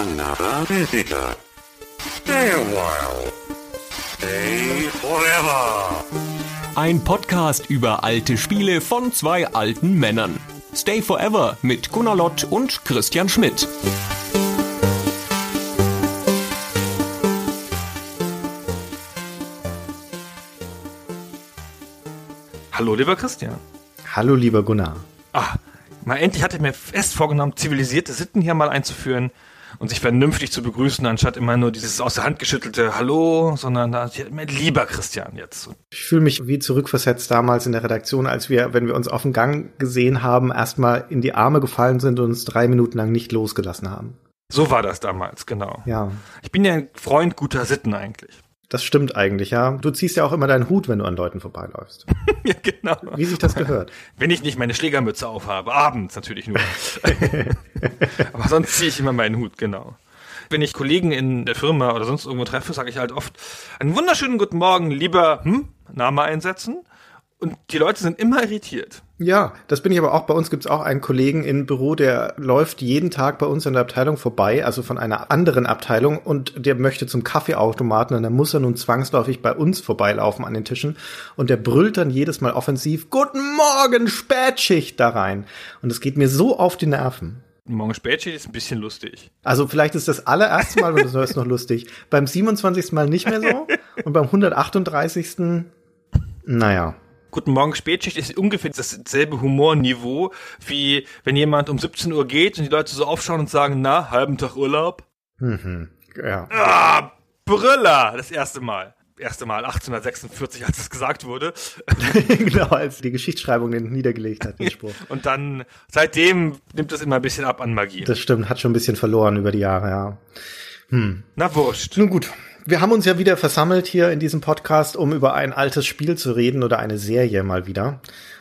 another visitor. Stay a while. Stay forever. Ein Podcast über alte Spiele von zwei alten Männern. Stay Forever mit Gunnar Lott und Christian Schmidt. Hallo, lieber Christian. Hallo, lieber Gunnar. Ah, mal endlich hatte ich mir fest vorgenommen, zivilisierte Sitten hier mal einzuführen und sich vernünftig zu begrüßen, anstatt immer nur dieses aus der Hand geschüttelte Hallo, sondern da lieber Christian jetzt. Ich fühle mich wie zurückversetzt damals in der Redaktion, als wir, wenn wir uns auf dem Gang gesehen haben, erstmal in die Arme gefallen sind und uns drei Minuten lang nicht losgelassen haben. So war das damals, genau. Ja. Ich bin ja ein Freund guter Sitten eigentlich. Das stimmt eigentlich, ja. Du ziehst ja auch immer deinen Hut, wenn du an Leuten vorbeiläufst. ja, genau. Wie sich das gehört. Wenn ich nicht meine Schlägermütze aufhabe, abends natürlich nur. Aber sonst ziehe ich immer meinen Hut, genau. Wenn ich Kollegen in der Firma oder sonst irgendwo treffe, sage ich halt oft, einen wunderschönen guten Morgen, lieber hm, Name einsetzen. Und die Leute sind immer irritiert. Ja, das bin ich aber auch. Bei uns gibt es auch einen Kollegen im Büro, der läuft jeden Tag bei uns in der Abteilung vorbei, also von einer anderen Abteilung, und der möchte zum Kaffeeautomaten und dann muss er nun zwangsläufig bei uns vorbeilaufen an den Tischen und der brüllt dann jedes Mal offensiv, Guten Morgen, Spätschicht da rein. Und das geht mir so auf die Nerven. Morgen Spätschicht ist ein bisschen lustig. Also vielleicht ist das allererste Mal, und das ist noch lustig, beim 27. Mal nicht mehr so und beim 138. Naja. Guten Morgen Spätschicht ist ungefähr dasselbe Humorniveau, wie wenn jemand um 17 Uhr geht und die Leute so aufschauen und sagen, na, halben Tag Urlaub? Mhm. Ja. Ah, Brüller! Das erste Mal. Erste Mal 1846, als es gesagt wurde. genau, als die Geschichtsschreibung den niedergelegt hat, den Spruch. und dann, seitdem nimmt es immer ein bisschen ab an Magie. Das stimmt, hat schon ein bisschen verloren über die Jahre, ja. Hm. Na wurscht. Nun gut, wir haben uns ja wieder versammelt hier in diesem Podcast, um über ein altes Spiel zu reden oder eine Serie mal wieder.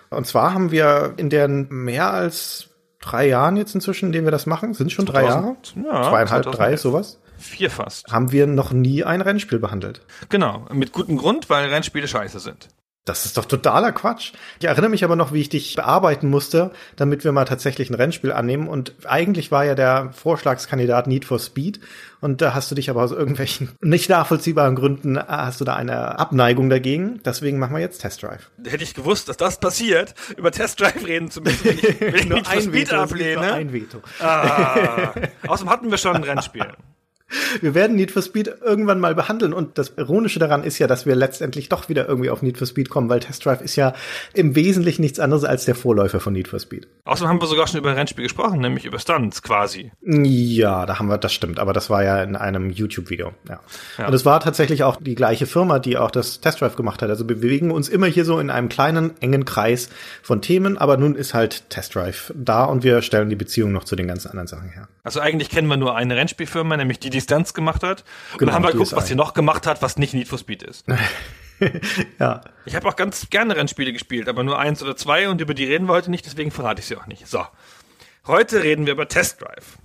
Und zwar haben wir in den mehr als drei Jahren jetzt inzwischen, in denen wir das machen, sind schon 2000, drei Jahre? Ja, Zweieinhalb, 2011. drei, sowas? Vier fast. Haben wir noch nie ein Rennspiel behandelt. Genau, mit gutem Grund, weil Rennspiele scheiße sind. Das ist doch totaler Quatsch. Ich erinnere mich aber noch, wie ich dich bearbeiten musste, damit wir mal tatsächlich ein Rennspiel annehmen. Und eigentlich war ja der Vorschlagskandidat Need for Speed. Und da hast du dich aber aus irgendwelchen nicht nachvollziehbaren Gründen, äh, hast du da eine Abneigung dagegen. Deswegen machen wir jetzt Test Drive. Hätte ich gewusst, dass das passiert, über Test Drive reden zu müssen, wenn ich, wenn ich Need for Speed Veto, ablehne. Ein Veto. Ah, außerdem hatten wir schon ein Rennspiel. Wir werden Need for Speed irgendwann mal behandeln und das Ironische daran ist ja, dass wir letztendlich doch wieder irgendwie auf Need for Speed kommen, weil Test Drive ist ja im Wesentlichen nichts anderes als der Vorläufer von Need for Speed. Außerdem haben wir sogar schon über Rennspiel gesprochen, nämlich über Stunts quasi. Ja, da haben wir, das stimmt, aber das war ja in einem YouTube-Video, ja. ja. Und es war tatsächlich auch die gleiche Firma, die auch das Test Drive gemacht hat. Also wir bewegen uns immer hier so in einem kleinen, engen Kreis von Themen, aber nun ist halt Test Drive da und wir stellen die Beziehung noch zu den ganzen anderen Sachen her. Also eigentlich kennen wir nur eine Rennspielfirma, nämlich die, die Stunts gemacht hat. Und genau, dann haben wir geguckt, was sie noch gemacht hat, was nicht Need for Speed ist. ja. Ich habe auch ganz gerne Rennspiele gespielt, aber nur eins oder zwei und über die reden wir heute nicht, deswegen verrate ich sie auch nicht. So. Heute reden wir über Test Drive.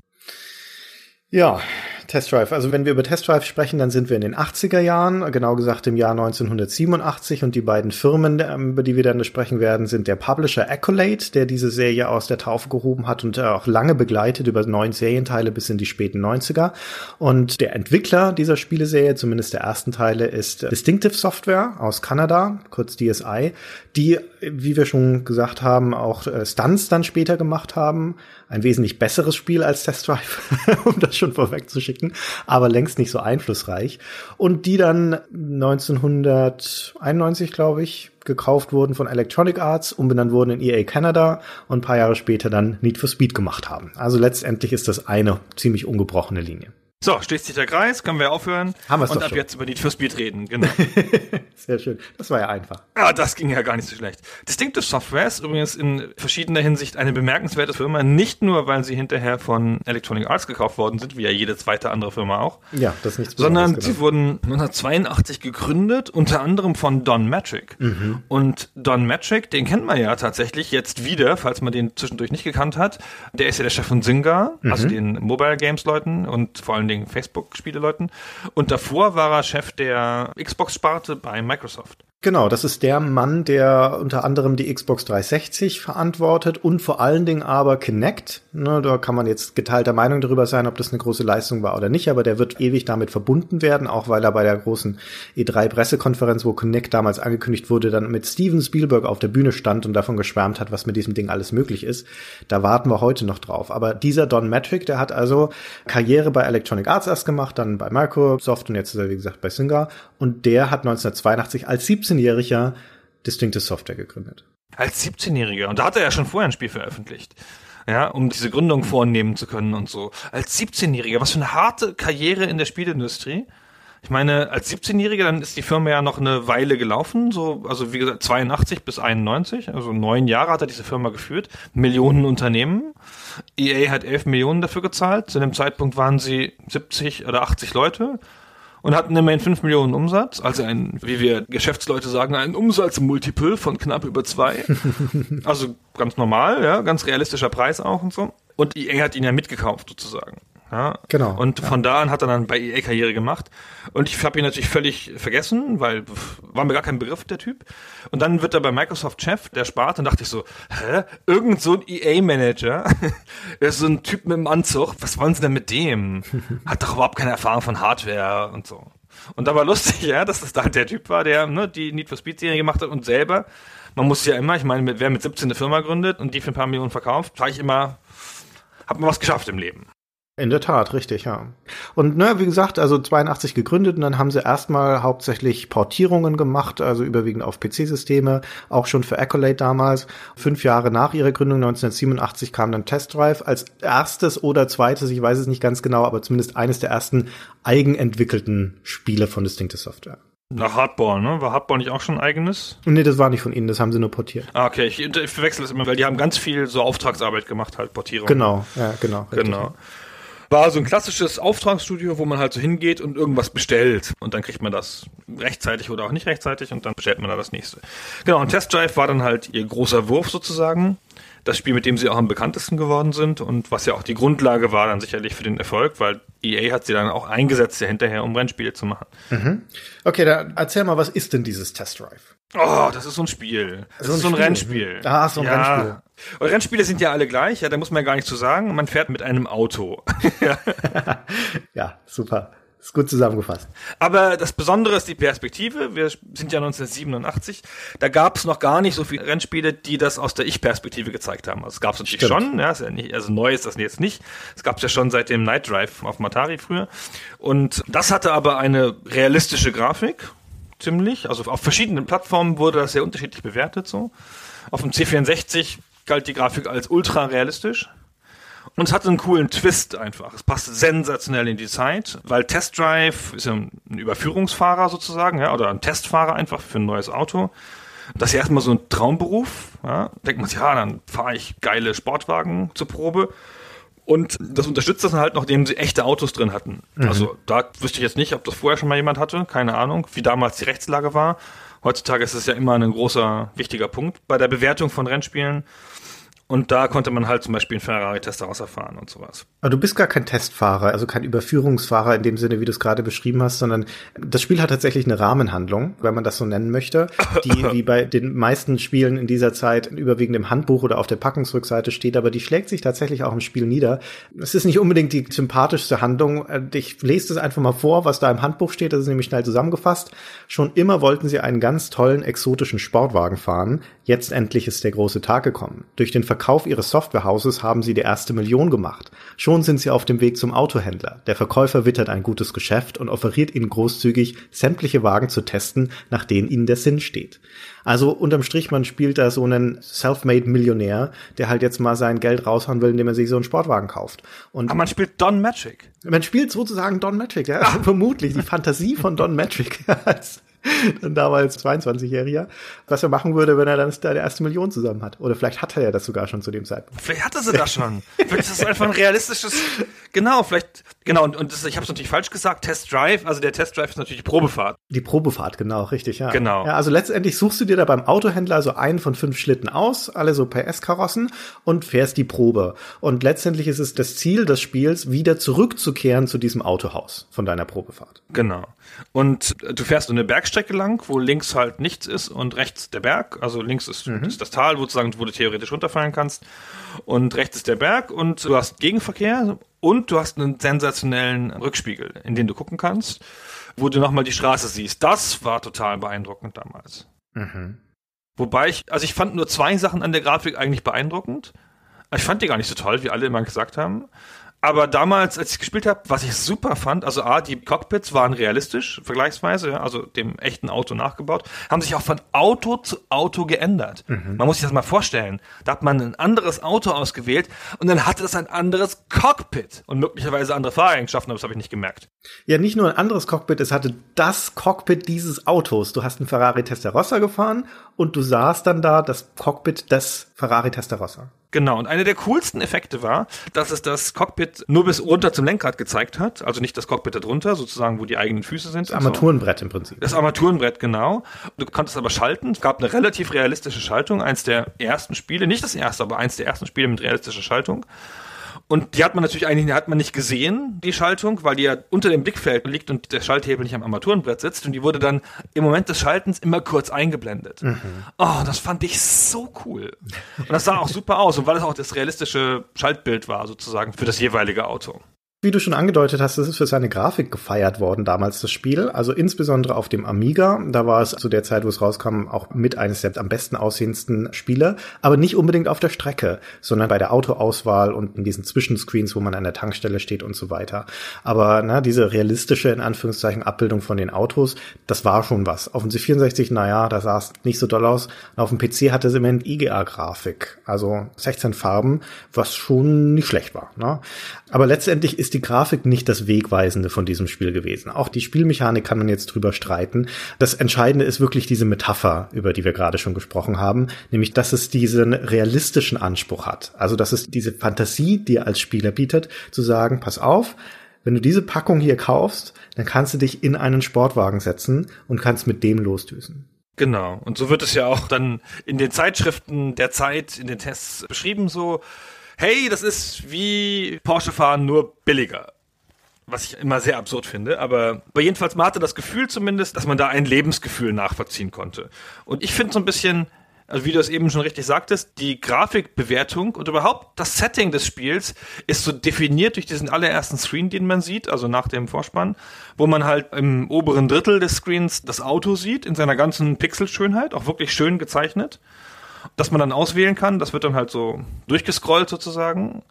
Ja, Test Drive. Also wenn wir über Test Drive sprechen, dann sind wir in den 80er Jahren, genau gesagt im Jahr 1987 und die beiden Firmen, ähm, über die wir dann sprechen werden, sind der Publisher Accolade, der diese Serie aus der Taufe gehoben hat und auch lange begleitet über neun Serienteile bis in die späten 90er und der Entwickler dieser Spieleserie, zumindest der ersten Teile, ist Distinctive Software aus Kanada, kurz DSI, die, wie wir schon gesagt haben, auch äh, Stunts dann später gemacht haben, ein wesentlich besseres Spiel als Test Drive, um das schon vorwegzuschicken, aber längst nicht so einflussreich. Und die dann 1991, glaube ich, gekauft wurden von Electronic Arts, umbenannt wurden in EA Canada und ein paar Jahre später dann Need for Speed gemacht haben. Also letztendlich ist das eine ziemlich ungebrochene Linie. So, schließt sich der Kreis, können wir aufhören. Haben wir es Und ab schon. jetzt über Need for Speed reden, genau. Sehr schön. Das war ja einfach. Ja, das ging ja gar nicht so schlecht. Distinctive Software ist übrigens in verschiedener Hinsicht eine bemerkenswerte Firma, nicht nur, weil sie hinterher von Electronic Arts gekauft worden sind, wie ja jede zweite andere Firma auch. Ja, das ist nichts Sondern Besonderes, sie wurden 1982 gegründet, unter anderem von Don Matrick. Mhm. Und Don Matrick, den kennt man ja tatsächlich jetzt wieder, falls man den zwischendurch nicht gekannt hat. Der ist ja der Chef von Zynga, Mhm. also den Mobile Games Leuten und vor allen Dingen Facebook-Spieleleuten. Und davor war er Chef der Xbox-Sparte bei Microsoft. Genau, das ist der Mann, der unter anderem die Xbox 360 verantwortet und vor allen Dingen aber Kinect. Ne, da kann man jetzt geteilter Meinung darüber sein, ob das eine große Leistung war oder nicht, aber der wird ewig damit verbunden werden, auch weil er bei der großen E3-Pressekonferenz, wo Kinect damals angekündigt wurde, dann mit Steven Spielberg auf der Bühne stand und davon geschwärmt hat, was mit diesem Ding alles möglich ist. Da warten wir heute noch drauf. Aber dieser Don Metric, der hat also Karriere bei Electronic Arts erst gemacht, dann bei Microsoft und jetzt ist er, wie gesagt, bei Synga. Und der hat 1982 als 17 17-jähriger Distinctive Software gegründet. Als 17-Jähriger. Und da hat er ja schon vorher ein Spiel veröffentlicht. Ja, um diese Gründung vornehmen zu können und so. Als 17-Jähriger, was für eine harte Karriere in der Spielindustrie. Ich meine, als 17-Jähriger, dann ist die Firma ja noch eine Weile gelaufen, so, also wie gesagt, 82 bis 91, also neun Jahre hat er diese Firma geführt, Millionen Unternehmen. EA hat 11 Millionen dafür gezahlt, zu dem Zeitpunkt waren sie 70 oder 80 Leute und hatten immerhin 5 Millionen Umsatz, also ein, wie wir Geschäftsleute sagen, ein Umsatzmultiple von knapp über zwei. also ganz normal, ja, ganz realistischer Preis auch und so. Und EA hat ihn ja mitgekauft sozusagen. Ja, genau. Und von da an hat er dann bei EA Karriere gemacht. Und ich habe ihn natürlich völlig vergessen, weil war mir gar kein Begriff, der Typ. Und dann wird er bei Microsoft Chef, der spart, und dachte ich so, hä? Irgend so ein EA-Manager? er ist so ein Typ mit dem Anzug. Was wollen sie denn mit dem? Hat doch überhaupt keine Erfahrung von Hardware und so. Und da war lustig, ja, dass das da der Typ war, der ne, die Need for Speed Serie gemacht hat und selber. Man muss ja immer, ich meine, wer mit 17 eine Firma gründet und die für ein paar Millionen verkauft, sage ich immer, hat man was geschafft im Leben. In der Tat, richtig, ja. Und ne, wie gesagt, also 82 gegründet und dann haben sie erstmal hauptsächlich Portierungen gemacht, also überwiegend auf PC-Systeme, auch schon für Accolade damals. Fünf Jahre nach ihrer Gründung, 1987, kam dann Test Drive als erstes oder zweites, ich weiß es nicht ganz genau, aber zumindest eines der ersten eigenentwickelten Spiele von Distinctive Software. Nach Hardball, ne? War Hardball nicht auch schon eigenes? Nee, das war nicht von ihnen, das haben sie nur portiert. Ah, okay, ich, ich verwechsel das immer, weil die haben ganz viel so Auftragsarbeit gemacht, halt Portierung. Genau, ja, genau. Richtig. Genau war so ein klassisches Auftragsstudio, wo man halt so hingeht und irgendwas bestellt. Und dann kriegt man das rechtzeitig oder auch nicht rechtzeitig und dann bestellt man da das nächste. Genau, und Test Drive war dann halt ihr großer Wurf sozusagen. Das Spiel, mit dem sie auch am bekanntesten geworden sind und was ja auch die Grundlage war dann sicherlich für den Erfolg, weil EA hat sie dann auch eingesetzt ja hinterher, um Rennspiele zu machen. Mhm. Okay, dann erzähl mal, was ist denn dieses Test Drive? Oh, das ist so ein Spiel. Das so ist so ein Spiel. Rennspiel. Ah, so ein ja. Rennspiel. Und Rennspiele sind ja alle gleich, ja, da muss man ja gar nichts zu sagen. Man fährt mit einem Auto. ja, super. Ist gut zusammengefasst. Aber das Besondere ist die Perspektive. Wir sind ja 1987. Da gab es noch gar nicht so viele Rennspiele, die das aus der Ich-Perspektive gezeigt haben. Also es gab es natürlich Stimmt. schon. Ja, ist ja nicht, also neu ist das jetzt nicht. Es gab es ja schon seit dem Night Drive auf Matari früher. Und das hatte aber eine realistische Grafik. Ziemlich. Also auf verschiedenen Plattformen wurde das sehr unterschiedlich bewertet. So. Auf dem C64 galt die Grafik als ultra realistisch. Und es hatte einen coolen Twist einfach. Es passt sensationell in die Zeit, weil Test Drive ist ja ein Überführungsfahrer sozusagen, ja, oder ein Testfahrer einfach für ein neues Auto. Das ist ja erstmal so ein Traumberuf. Ja. Denkt man sich, ja, dann fahre ich geile Sportwagen zur Probe. Und das unterstützt das dann halt noch, indem sie echte Autos drin hatten. Mhm. Also da wüsste ich jetzt nicht, ob das vorher schon mal jemand hatte, keine Ahnung, wie damals die Rechtslage war. Heutzutage ist es ja immer ein großer, wichtiger Punkt bei der Bewertung von Rennspielen. Und da konnte man halt zum Beispiel einen Ferrari-Test daraus erfahren und sowas. Aber du bist gar kein Testfahrer, also kein Überführungsfahrer in dem Sinne, wie du es gerade beschrieben hast, sondern das Spiel hat tatsächlich eine Rahmenhandlung, wenn man das so nennen möchte, die wie bei den meisten Spielen in dieser Zeit überwiegend im Handbuch oder auf der Packungsrückseite steht, aber die schlägt sich tatsächlich auch im Spiel nieder. Es ist nicht unbedingt die sympathischste Handlung. Ich lese es einfach mal vor, was da im Handbuch steht, das ist nämlich schnell zusammengefasst. Schon immer wollten sie einen ganz tollen exotischen Sportwagen fahren. Jetzt endlich ist der große Tag gekommen. Durch den Verkauf ihres Softwarehauses haben sie die erste Million gemacht. Schon sind sie auf dem Weg zum Autohändler. Der Verkäufer wittert ein gutes Geschäft und offeriert ihnen großzügig, sämtliche Wagen zu testen, nach denen ihnen der Sinn steht. Also unterm Strich, man spielt da so einen self-made Millionär, der halt jetzt mal sein Geld raushauen will, indem er sich so einen Sportwagen kauft. Und Aber man spielt Don Magic. Man spielt sozusagen Don Magic, ja. Ah. Vermutlich die Fantasie von Don Magic als dann damals 22-Jähriger, was er machen würde, wenn er dann da die erste Million zusammen hat. Oder vielleicht hat er ja das sogar schon zu dem Zeitpunkt. Vielleicht hatte sie das schon. vielleicht ist das einfach ein realistisches, genau, vielleicht, genau, und, und das, ich habe es natürlich falsch gesagt, Test Drive, also der Test Drive ist natürlich die Probefahrt. Die Probefahrt, genau, richtig, ja. Genau. Ja, also letztendlich suchst du dir da beim Autohändler so einen von fünf Schlitten aus, alle so PS-Karossen und fährst die Probe. Und letztendlich ist es das Ziel des Spiels, wieder zurückzukehren zu diesem Autohaus von deiner Probefahrt. Genau. Und du fährst in eine Bergstrecke Rennstrecke lang, wo links halt nichts ist und rechts der Berg. Also links ist, mhm. ist das Tal, wo, du, wo du theoretisch runterfallen kannst. Und rechts ist der Berg und du hast Gegenverkehr und du hast einen sensationellen Rückspiegel, in den du gucken kannst, wo du nochmal die Straße siehst. Das war total beeindruckend damals. Mhm. Wobei ich, also ich fand nur zwei Sachen an der Grafik eigentlich beeindruckend. Ich fand die gar nicht so toll, wie alle immer gesagt haben. Aber damals, als ich gespielt habe, was ich super fand, also A, die Cockpits waren realistisch, vergleichsweise, also dem echten Auto nachgebaut, haben sich auch von Auto zu Auto geändert. Mhm. Man muss sich das mal vorstellen. Da hat man ein anderes Auto ausgewählt und dann hatte das ein anderes Cockpit und möglicherweise andere Fahreigenschaften, aber das habe ich nicht gemerkt. Ja, nicht nur ein anderes Cockpit, es hatte das Cockpit dieses Autos. Du hast einen Ferrari Testarossa gefahren und du sahst dann da das Cockpit des Ferrari Testarossa. Genau, und einer der coolsten Effekte war, dass es das Cockpit nur bis runter zum Lenkrad gezeigt hat, also nicht das Cockpit darunter, sozusagen, wo die eigenen Füße sind. Das Armaturenbrett so. im Prinzip. Das Armaturenbrett, genau. Du konntest aber schalten. Es gab eine relativ realistische Schaltung, eins der ersten Spiele, nicht das erste, aber eins der ersten Spiele mit realistischer Schaltung. Und die hat man natürlich eigentlich hat man nicht gesehen, die Schaltung, weil die ja unter dem Blickfeld liegt und der Schalthebel nicht am Armaturenbrett sitzt. Und die wurde dann im Moment des Schaltens immer kurz eingeblendet. Mhm. Oh, das fand ich so cool. Und das sah auch super aus. Und weil es auch das realistische Schaltbild war, sozusagen, für das jeweilige Auto. Wie du schon angedeutet hast, es ist für seine Grafik gefeiert worden damals das Spiel, also insbesondere auf dem Amiga. Da war es zu der Zeit, wo es rauskam, auch mit eines der am besten aussehendsten Spiele, aber nicht unbedingt auf der Strecke, sondern bei der Autoauswahl und in diesen Zwischenscreens, wo man an der Tankstelle steht und so weiter. Aber na, diese realistische, in Anführungszeichen, Abbildung von den Autos, das war schon was. Auf dem C64, naja, da sah es nicht so doll aus. Und auf dem PC hatte es immerhin IGA-Grafik, also 16 Farben, was schon nicht schlecht war. Ne? Aber letztendlich ist die Grafik nicht das Wegweisende von diesem Spiel gewesen. Auch die Spielmechanik kann man jetzt drüber streiten. Das Entscheidende ist wirklich diese Metapher, über die wir gerade schon gesprochen haben, nämlich, dass es diesen realistischen Anspruch hat. Also, dass es diese Fantasie dir als Spieler bietet, zu sagen, pass auf, wenn du diese Packung hier kaufst, dann kannst du dich in einen Sportwagen setzen und kannst mit dem losdüsen. Genau. Und so wird es ja auch dann in den Zeitschriften der Zeit, in den Tests beschrieben so hey, das ist wie Porsche fahren, nur billiger. Was ich immer sehr absurd finde, aber, aber jedenfalls man hatte das Gefühl zumindest, dass man da ein Lebensgefühl nachvollziehen konnte. Und ich finde so ein bisschen, also wie du es eben schon richtig sagtest, die Grafikbewertung und überhaupt das Setting des Spiels ist so definiert durch diesen allerersten Screen, den man sieht, also nach dem Vorspann, wo man halt im oberen Drittel des Screens das Auto sieht, in seiner ganzen Pixelschönheit, auch wirklich schön gezeichnet das man dann auswählen kann. Das wird dann halt so durchgescrollt sozusagen.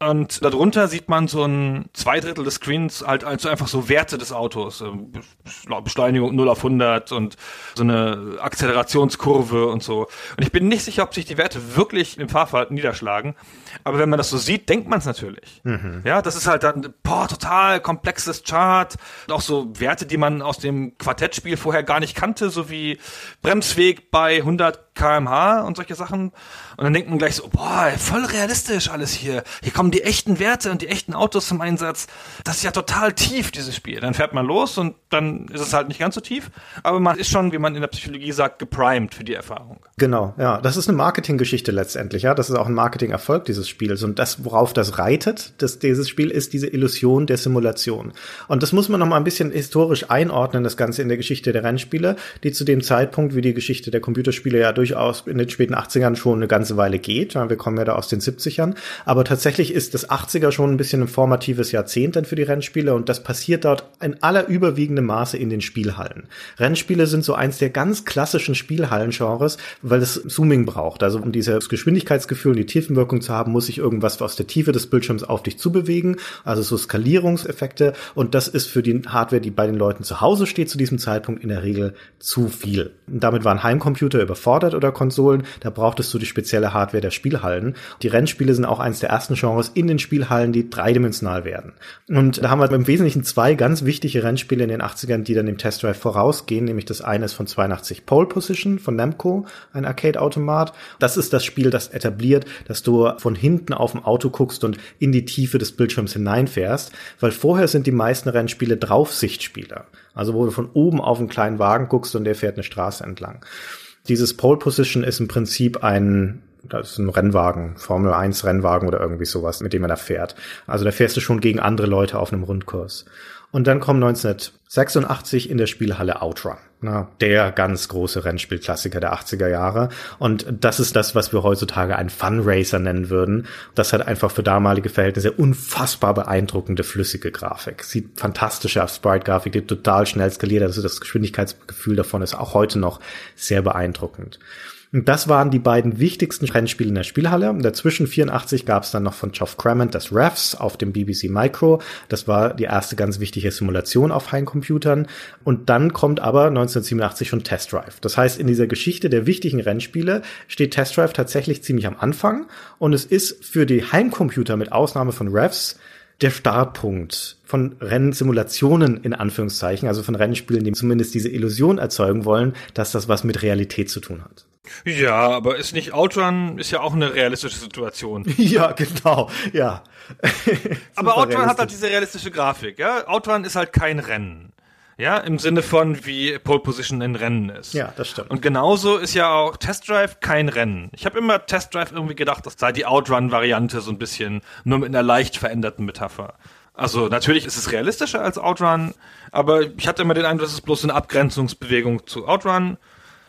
Und darunter sieht man so ein zwei Drittel des Screens halt also einfach so Werte des Autos. Ähm, Beschleunigung 0 auf 100 und so eine Akzelerationskurve und so. Und ich bin nicht sicher, ob sich die Werte wirklich im Fahrverhalten niederschlagen. Aber wenn man das so sieht, denkt man es natürlich. Mhm. Ja, das ist halt dann, boah, total komplexes Chart. Auch so Werte, die man aus dem Quartettspiel vorher gar nicht kannte, so wie Bremsweg bei 100 kmh und solche Sachen. Und dann denkt man gleich so, boah, voll realistisch alles hier. Hier kommen die echten Werte und die echten Autos zum Einsatz. Das ist ja total tief, dieses Spiel. Dann fährt man los und dann ist es halt nicht ganz so tief. Aber man ist schon, wie man in der Psychologie sagt, geprimed für die Erfahrung. Genau, ja. Das ist eine Marketinggeschichte letztendlich, ja. Das ist auch ein Marketingerfolg dieses Spiels. Und das, worauf das reitet, das, dieses Spiel, ist diese Illusion der Simulation. Und das muss man noch mal ein bisschen historisch einordnen, das Ganze in der Geschichte der Rennspiele, die zu dem Zeitpunkt, wie die Geschichte der Computerspiele ja durchaus in den späten 80ern schon eine ganze ganze Weile geht. Wir kommen ja da aus den 70ern. Aber tatsächlich ist das 80er schon ein bisschen ein formatives Jahrzehnt dann für die Rennspiele und das passiert dort in aller überwiegendem Maße in den Spielhallen. Rennspiele sind so eins der ganz klassischen Spielhallen-Genres, weil es Zooming braucht. Also um dieses Geschwindigkeitsgefühl und die Tiefenwirkung zu haben, muss sich irgendwas aus der Tiefe des Bildschirms auf dich zubewegen. Also so Skalierungseffekte. Und das ist für die Hardware, die bei den Leuten zu Hause steht, zu diesem Zeitpunkt in der Regel zu viel. Und damit waren Heimcomputer überfordert oder Konsolen. Da brauchtest du die spezielle spezielle Hardware der Spielhallen. Die Rennspiele sind auch eines der ersten Genres in den Spielhallen, die dreidimensional werden. Und da haben wir im Wesentlichen zwei ganz wichtige Rennspiele in den 80ern, die dann dem Test Drive vorausgehen, nämlich das eine ist von 82 Pole Position von Namco, ein Arcade-Automat. Das ist das Spiel, das etabliert, dass du von hinten auf dem Auto guckst und in die Tiefe des Bildschirms hineinfährst, weil vorher sind die meisten Rennspiele Draufsichtspiele. Also wo du von oben auf einen kleinen Wagen guckst und der fährt eine Straße entlang. Dieses Pole Position ist im Prinzip ein Das ist ein Rennwagen, Formel 1 Rennwagen oder irgendwie sowas, mit dem man da fährt. Also da fährst du schon gegen andere Leute auf einem Rundkurs. Und dann kommt 1986 in der Spielhalle Outrun. Na, der ganz große Rennspielklassiker der 80er Jahre. Und das ist das, was wir heutzutage einen Funracer nennen würden. Das hat einfach für damalige Verhältnisse unfassbar beeindruckende flüssige Grafik. Sieht fantastische Sprite-Grafik, die total schnell skaliert. Also das Geschwindigkeitsgefühl davon ist auch heute noch sehr beeindruckend. Und das waren die beiden wichtigsten Rennspiele in der Spielhalle. Und dazwischen 84 gab es dann noch von Geoff Crammond das Refs auf dem BBC Micro. Das war die erste ganz wichtige Simulation auf Heimcomputern. Und dann kommt aber 1987 schon Test Drive. Das heißt, in dieser Geschichte der wichtigen Rennspiele steht Test Drive tatsächlich ziemlich am Anfang. Und es ist für die Heimcomputer mit Ausnahme von Refs der Startpunkt von Rennsimulationen in Anführungszeichen, also von Rennspielen, die zumindest diese Illusion erzeugen wollen, dass das was mit Realität zu tun hat. Ja, aber ist nicht Outrun ist ja auch eine realistische Situation. ja, genau, ja. aber Outrun hat halt diese realistische Grafik, ja. Outrun ist halt kein Rennen. Ja, im Sinne von wie Pole Position ein Rennen ist. Ja, das stimmt. Und genauso ist ja auch Test Drive kein Rennen. Ich habe immer Test Drive irgendwie gedacht, das sei die Outrun-Variante so ein bisschen, nur mit einer leicht veränderten Metapher. Also natürlich ist es realistischer als Outrun, aber ich hatte immer den Eindruck, das ist bloß eine Abgrenzungsbewegung zu Outrun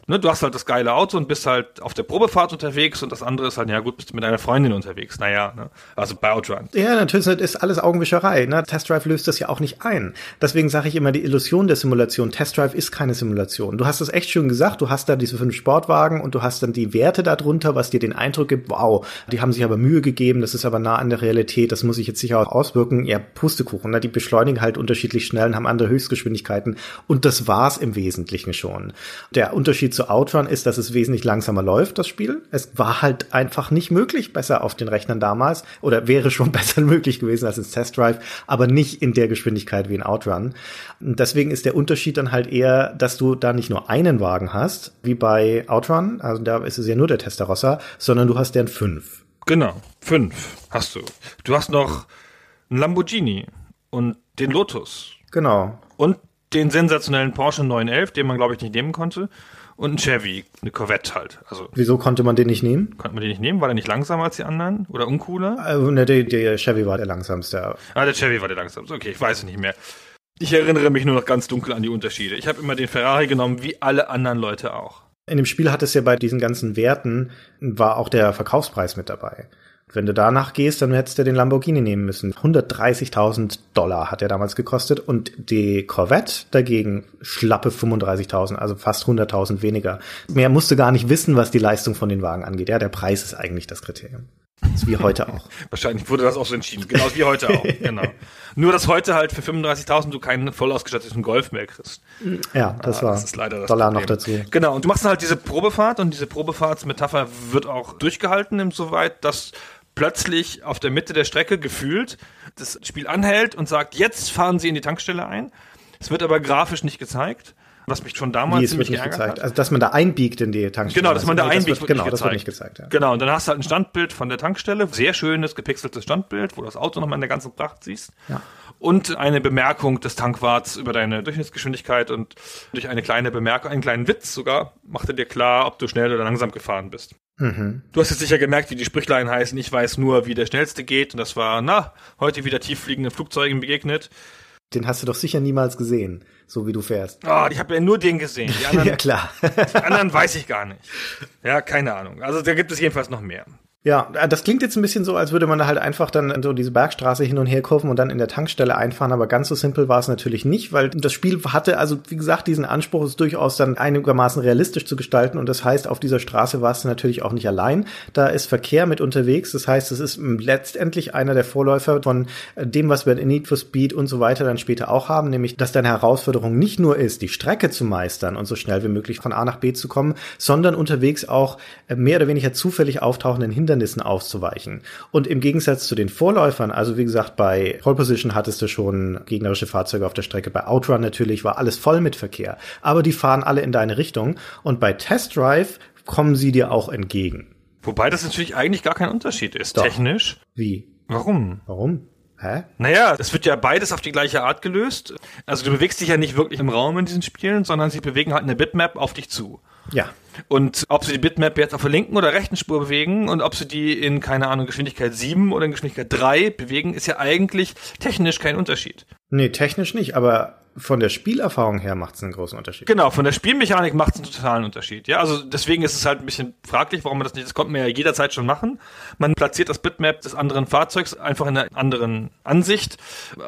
ne, du hast halt das geile Auto und bist halt auf der Probefahrt unterwegs und das andere ist halt, ja gut, bist du mit deiner Freundin unterwegs. Naja, ne? also bei Outrun. Ja, natürlich ist alles Augenwischerei. Ne? Test Drive löst das ja auch nicht ein. Deswegen sage ich immer, die Illusion der Simulation, Test Drive ist keine Simulation. Du hast es echt schön gesagt, du hast da diese fünf Sportwagen und du hast dann die Werte darunter, was dir den Eindruck gibt, wow, die haben sich aber Mühe gegeben, das ist aber nah an der Realität, das muss sich jetzt sicher auch auswirken. Ja, Pustekuchen, ne? die beschleunigen halt unterschiedlich schnell und haben andere Höchstgeschwindigkeiten und das war's im Wesentlichen schon. Der Unterschied zu Outrun ist, dass es wesentlich langsamer läuft, das Spiel. Es war halt einfach nicht möglich besser auf den Rechnern damals oder wäre schon besser möglich gewesen als ins Test Drive, aber nicht in der Geschwindigkeit wie in Outrun. Und deswegen ist der Unterschied dann halt eher, dass du da nicht nur einen Wagen hast, wie bei Outrun, also da ist es ja nur der Testarossa, sondern du hast deren fünf. Genau, fünf hast du. Du hast noch einen Lamborghini und den Lotus. Genau. Und den sensationellen Porsche 911, den man glaube ich nicht nehmen konnte und ein Chevy, eine Corvette halt. Also Wieso konnte man den nicht nehmen? Konnte man den nicht nehmen? War der nicht langsamer als die anderen oder uncooler? Also, ne, der, der Chevy war der langsamste. Ah, der Chevy war der langsamste. Okay, ich weiß es nicht mehr. Ich erinnere mich nur noch ganz dunkel an die Unterschiede. Ich habe immer den Ferrari genommen, wie alle anderen Leute auch. In dem Spiel hat es ja bei diesen ganzen Werten war auch der Verkaufspreis mit dabei. Wenn du danach gehst, dann hättest du den Lamborghini nehmen müssen. 130.000 Dollar hat er damals gekostet und die Corvette dagegen schlappe 35.000, also fast 100.000 weniger. Mehr musst du gar nicht wissen, was die Leistung von den Wagen angeht. Ja, der Preis ist eigentlich das Kriterium. Das ist wie heute auch. Wahrscheinlich wurde das auch so entschieden. Genau wie heute auch. Genau. Nur, dass heute halt für 35.000 du keinen voll ausgestatteten Golf mehr kriegst. Ja, das ah, war das ist leider das Dollar Problem. noch dazu. Genau. Und du machst halt diese Probefahrt und diese Probefahrtsmetapher wird auch durchgehalten insoweit, dass plötzlich auf der Mitte der Strecke gefühlt das Spiel anhält und sagt, jetzt fahren Sie in die Tankstelle ein. Es wird aber grafisch nicht gezeigt. Was mich schon damals Wie, ziemlich geärgert gezeigt. hat. Also, dass man da einbiegt in die Tankstelle. Genau, dass man da nee, einbiegt, wird, genau, das wird nicht gezeigt. Ja. Genau, und dann hast du halt ein Standbild von der Tankstelle. Sehr schönes, gepixeltes Standbild, wo du das Auto nochmal in der ganzen Pracht siehst. Ja. Und eine Bemerkung des Tankwarts über deine Durchschnittsgeschwindigkeit und durch eine kleine Bemerkung, einen kleinen Witz sogar, macht er dir klar, ob du schnell oder langsam gefahren bist. Mhm. Du hast jetzt sicher gemerkt, wie die Sprüchlein heißen. Ich weiß nur, wie der schnellste geht. Und das war, na, heute wieder tieffliegende Flugzeugen begegnet. Den hast du doch sicher niemals gesehen, so wie du fährst. Oh, ich habe ja nur den gesehen. Die anderen, ja, klar. die anderen weiß ich gar nicht. Ja, keine Ahnung. Also da gibt es jedenfalls noch mehr. Ja, äh, das klingt jetzt ein bisschen so, als würde man da halt einfach dann so diese Bergstraße hin und her kurven und dann in der Tankstelle einfahren, aber ganz so simpel war es natürlich nicht, weil das Spiel hatte also, wie gesagt, diesen Anspruch, es durchaus dann einigermaßen realistisch zu gestalten und das heißt, auf dieser Straße war es natürlich auch nicht allein. Da ist Verkehr mit unterwegs, das heißt, es ist letztendlich einer der Vorläufer von dem, was wir in Need for Speed und so weiter dann später auch haben, nämlich, dass deine Herausforderung nicht nur ist, die Strecke zu meistern und so schnell wie möglich von A nach B zu kommen, sondern unterwegs auch mehr oder weniger zufällig auftauchenden Hindernissen Hindernissen auszuweichen. Und im Gegensatz zu den Vorläufern, also wie gesagt, bei Pole Position hattest du schon gegnerische Fahrzeuge auf der Strecke, bei Outrun natürlich war alles voll mit Verkehr, aber die fahren alle in deine Richtung und bei Test Drive kommen sie dir auch entgegen. Wobei das natürlich eigentlich gar kein Unterschied ist, Doch. technisch. Wie? Warum? Warum? Hä? Naja, es wird ja beides auf die gleiche Art gelöst. Also du bewegst dich ja nicht wirklich im Raum in diesen Spielen, sondern sie bewegen halt eine Bitmap auf dich zu. Ja. Und ob sie die Bitmap jetzt auf der linken oder rechten Spur bewegen und ob sie die in, keine Ahnung, Geschwindigkeit 7 oder in Geschwindigkeit 3 bewegen, ist ja eigentlich technisch kein Unterschied. Nee, technisch nicht, aber von der Spielerfahrung her macht es einen großen Unterschied. Genau, von der Spielmechanik macht es einen totalen Unterschied. Ja, also deswegen ist es halt ein bisschen fraglich, warum man das nicht, das konnte man ja jederzeit schon machen. Man platziert das Bitmap des anderen Fahrzeugs einfach in einer anderen Ansicht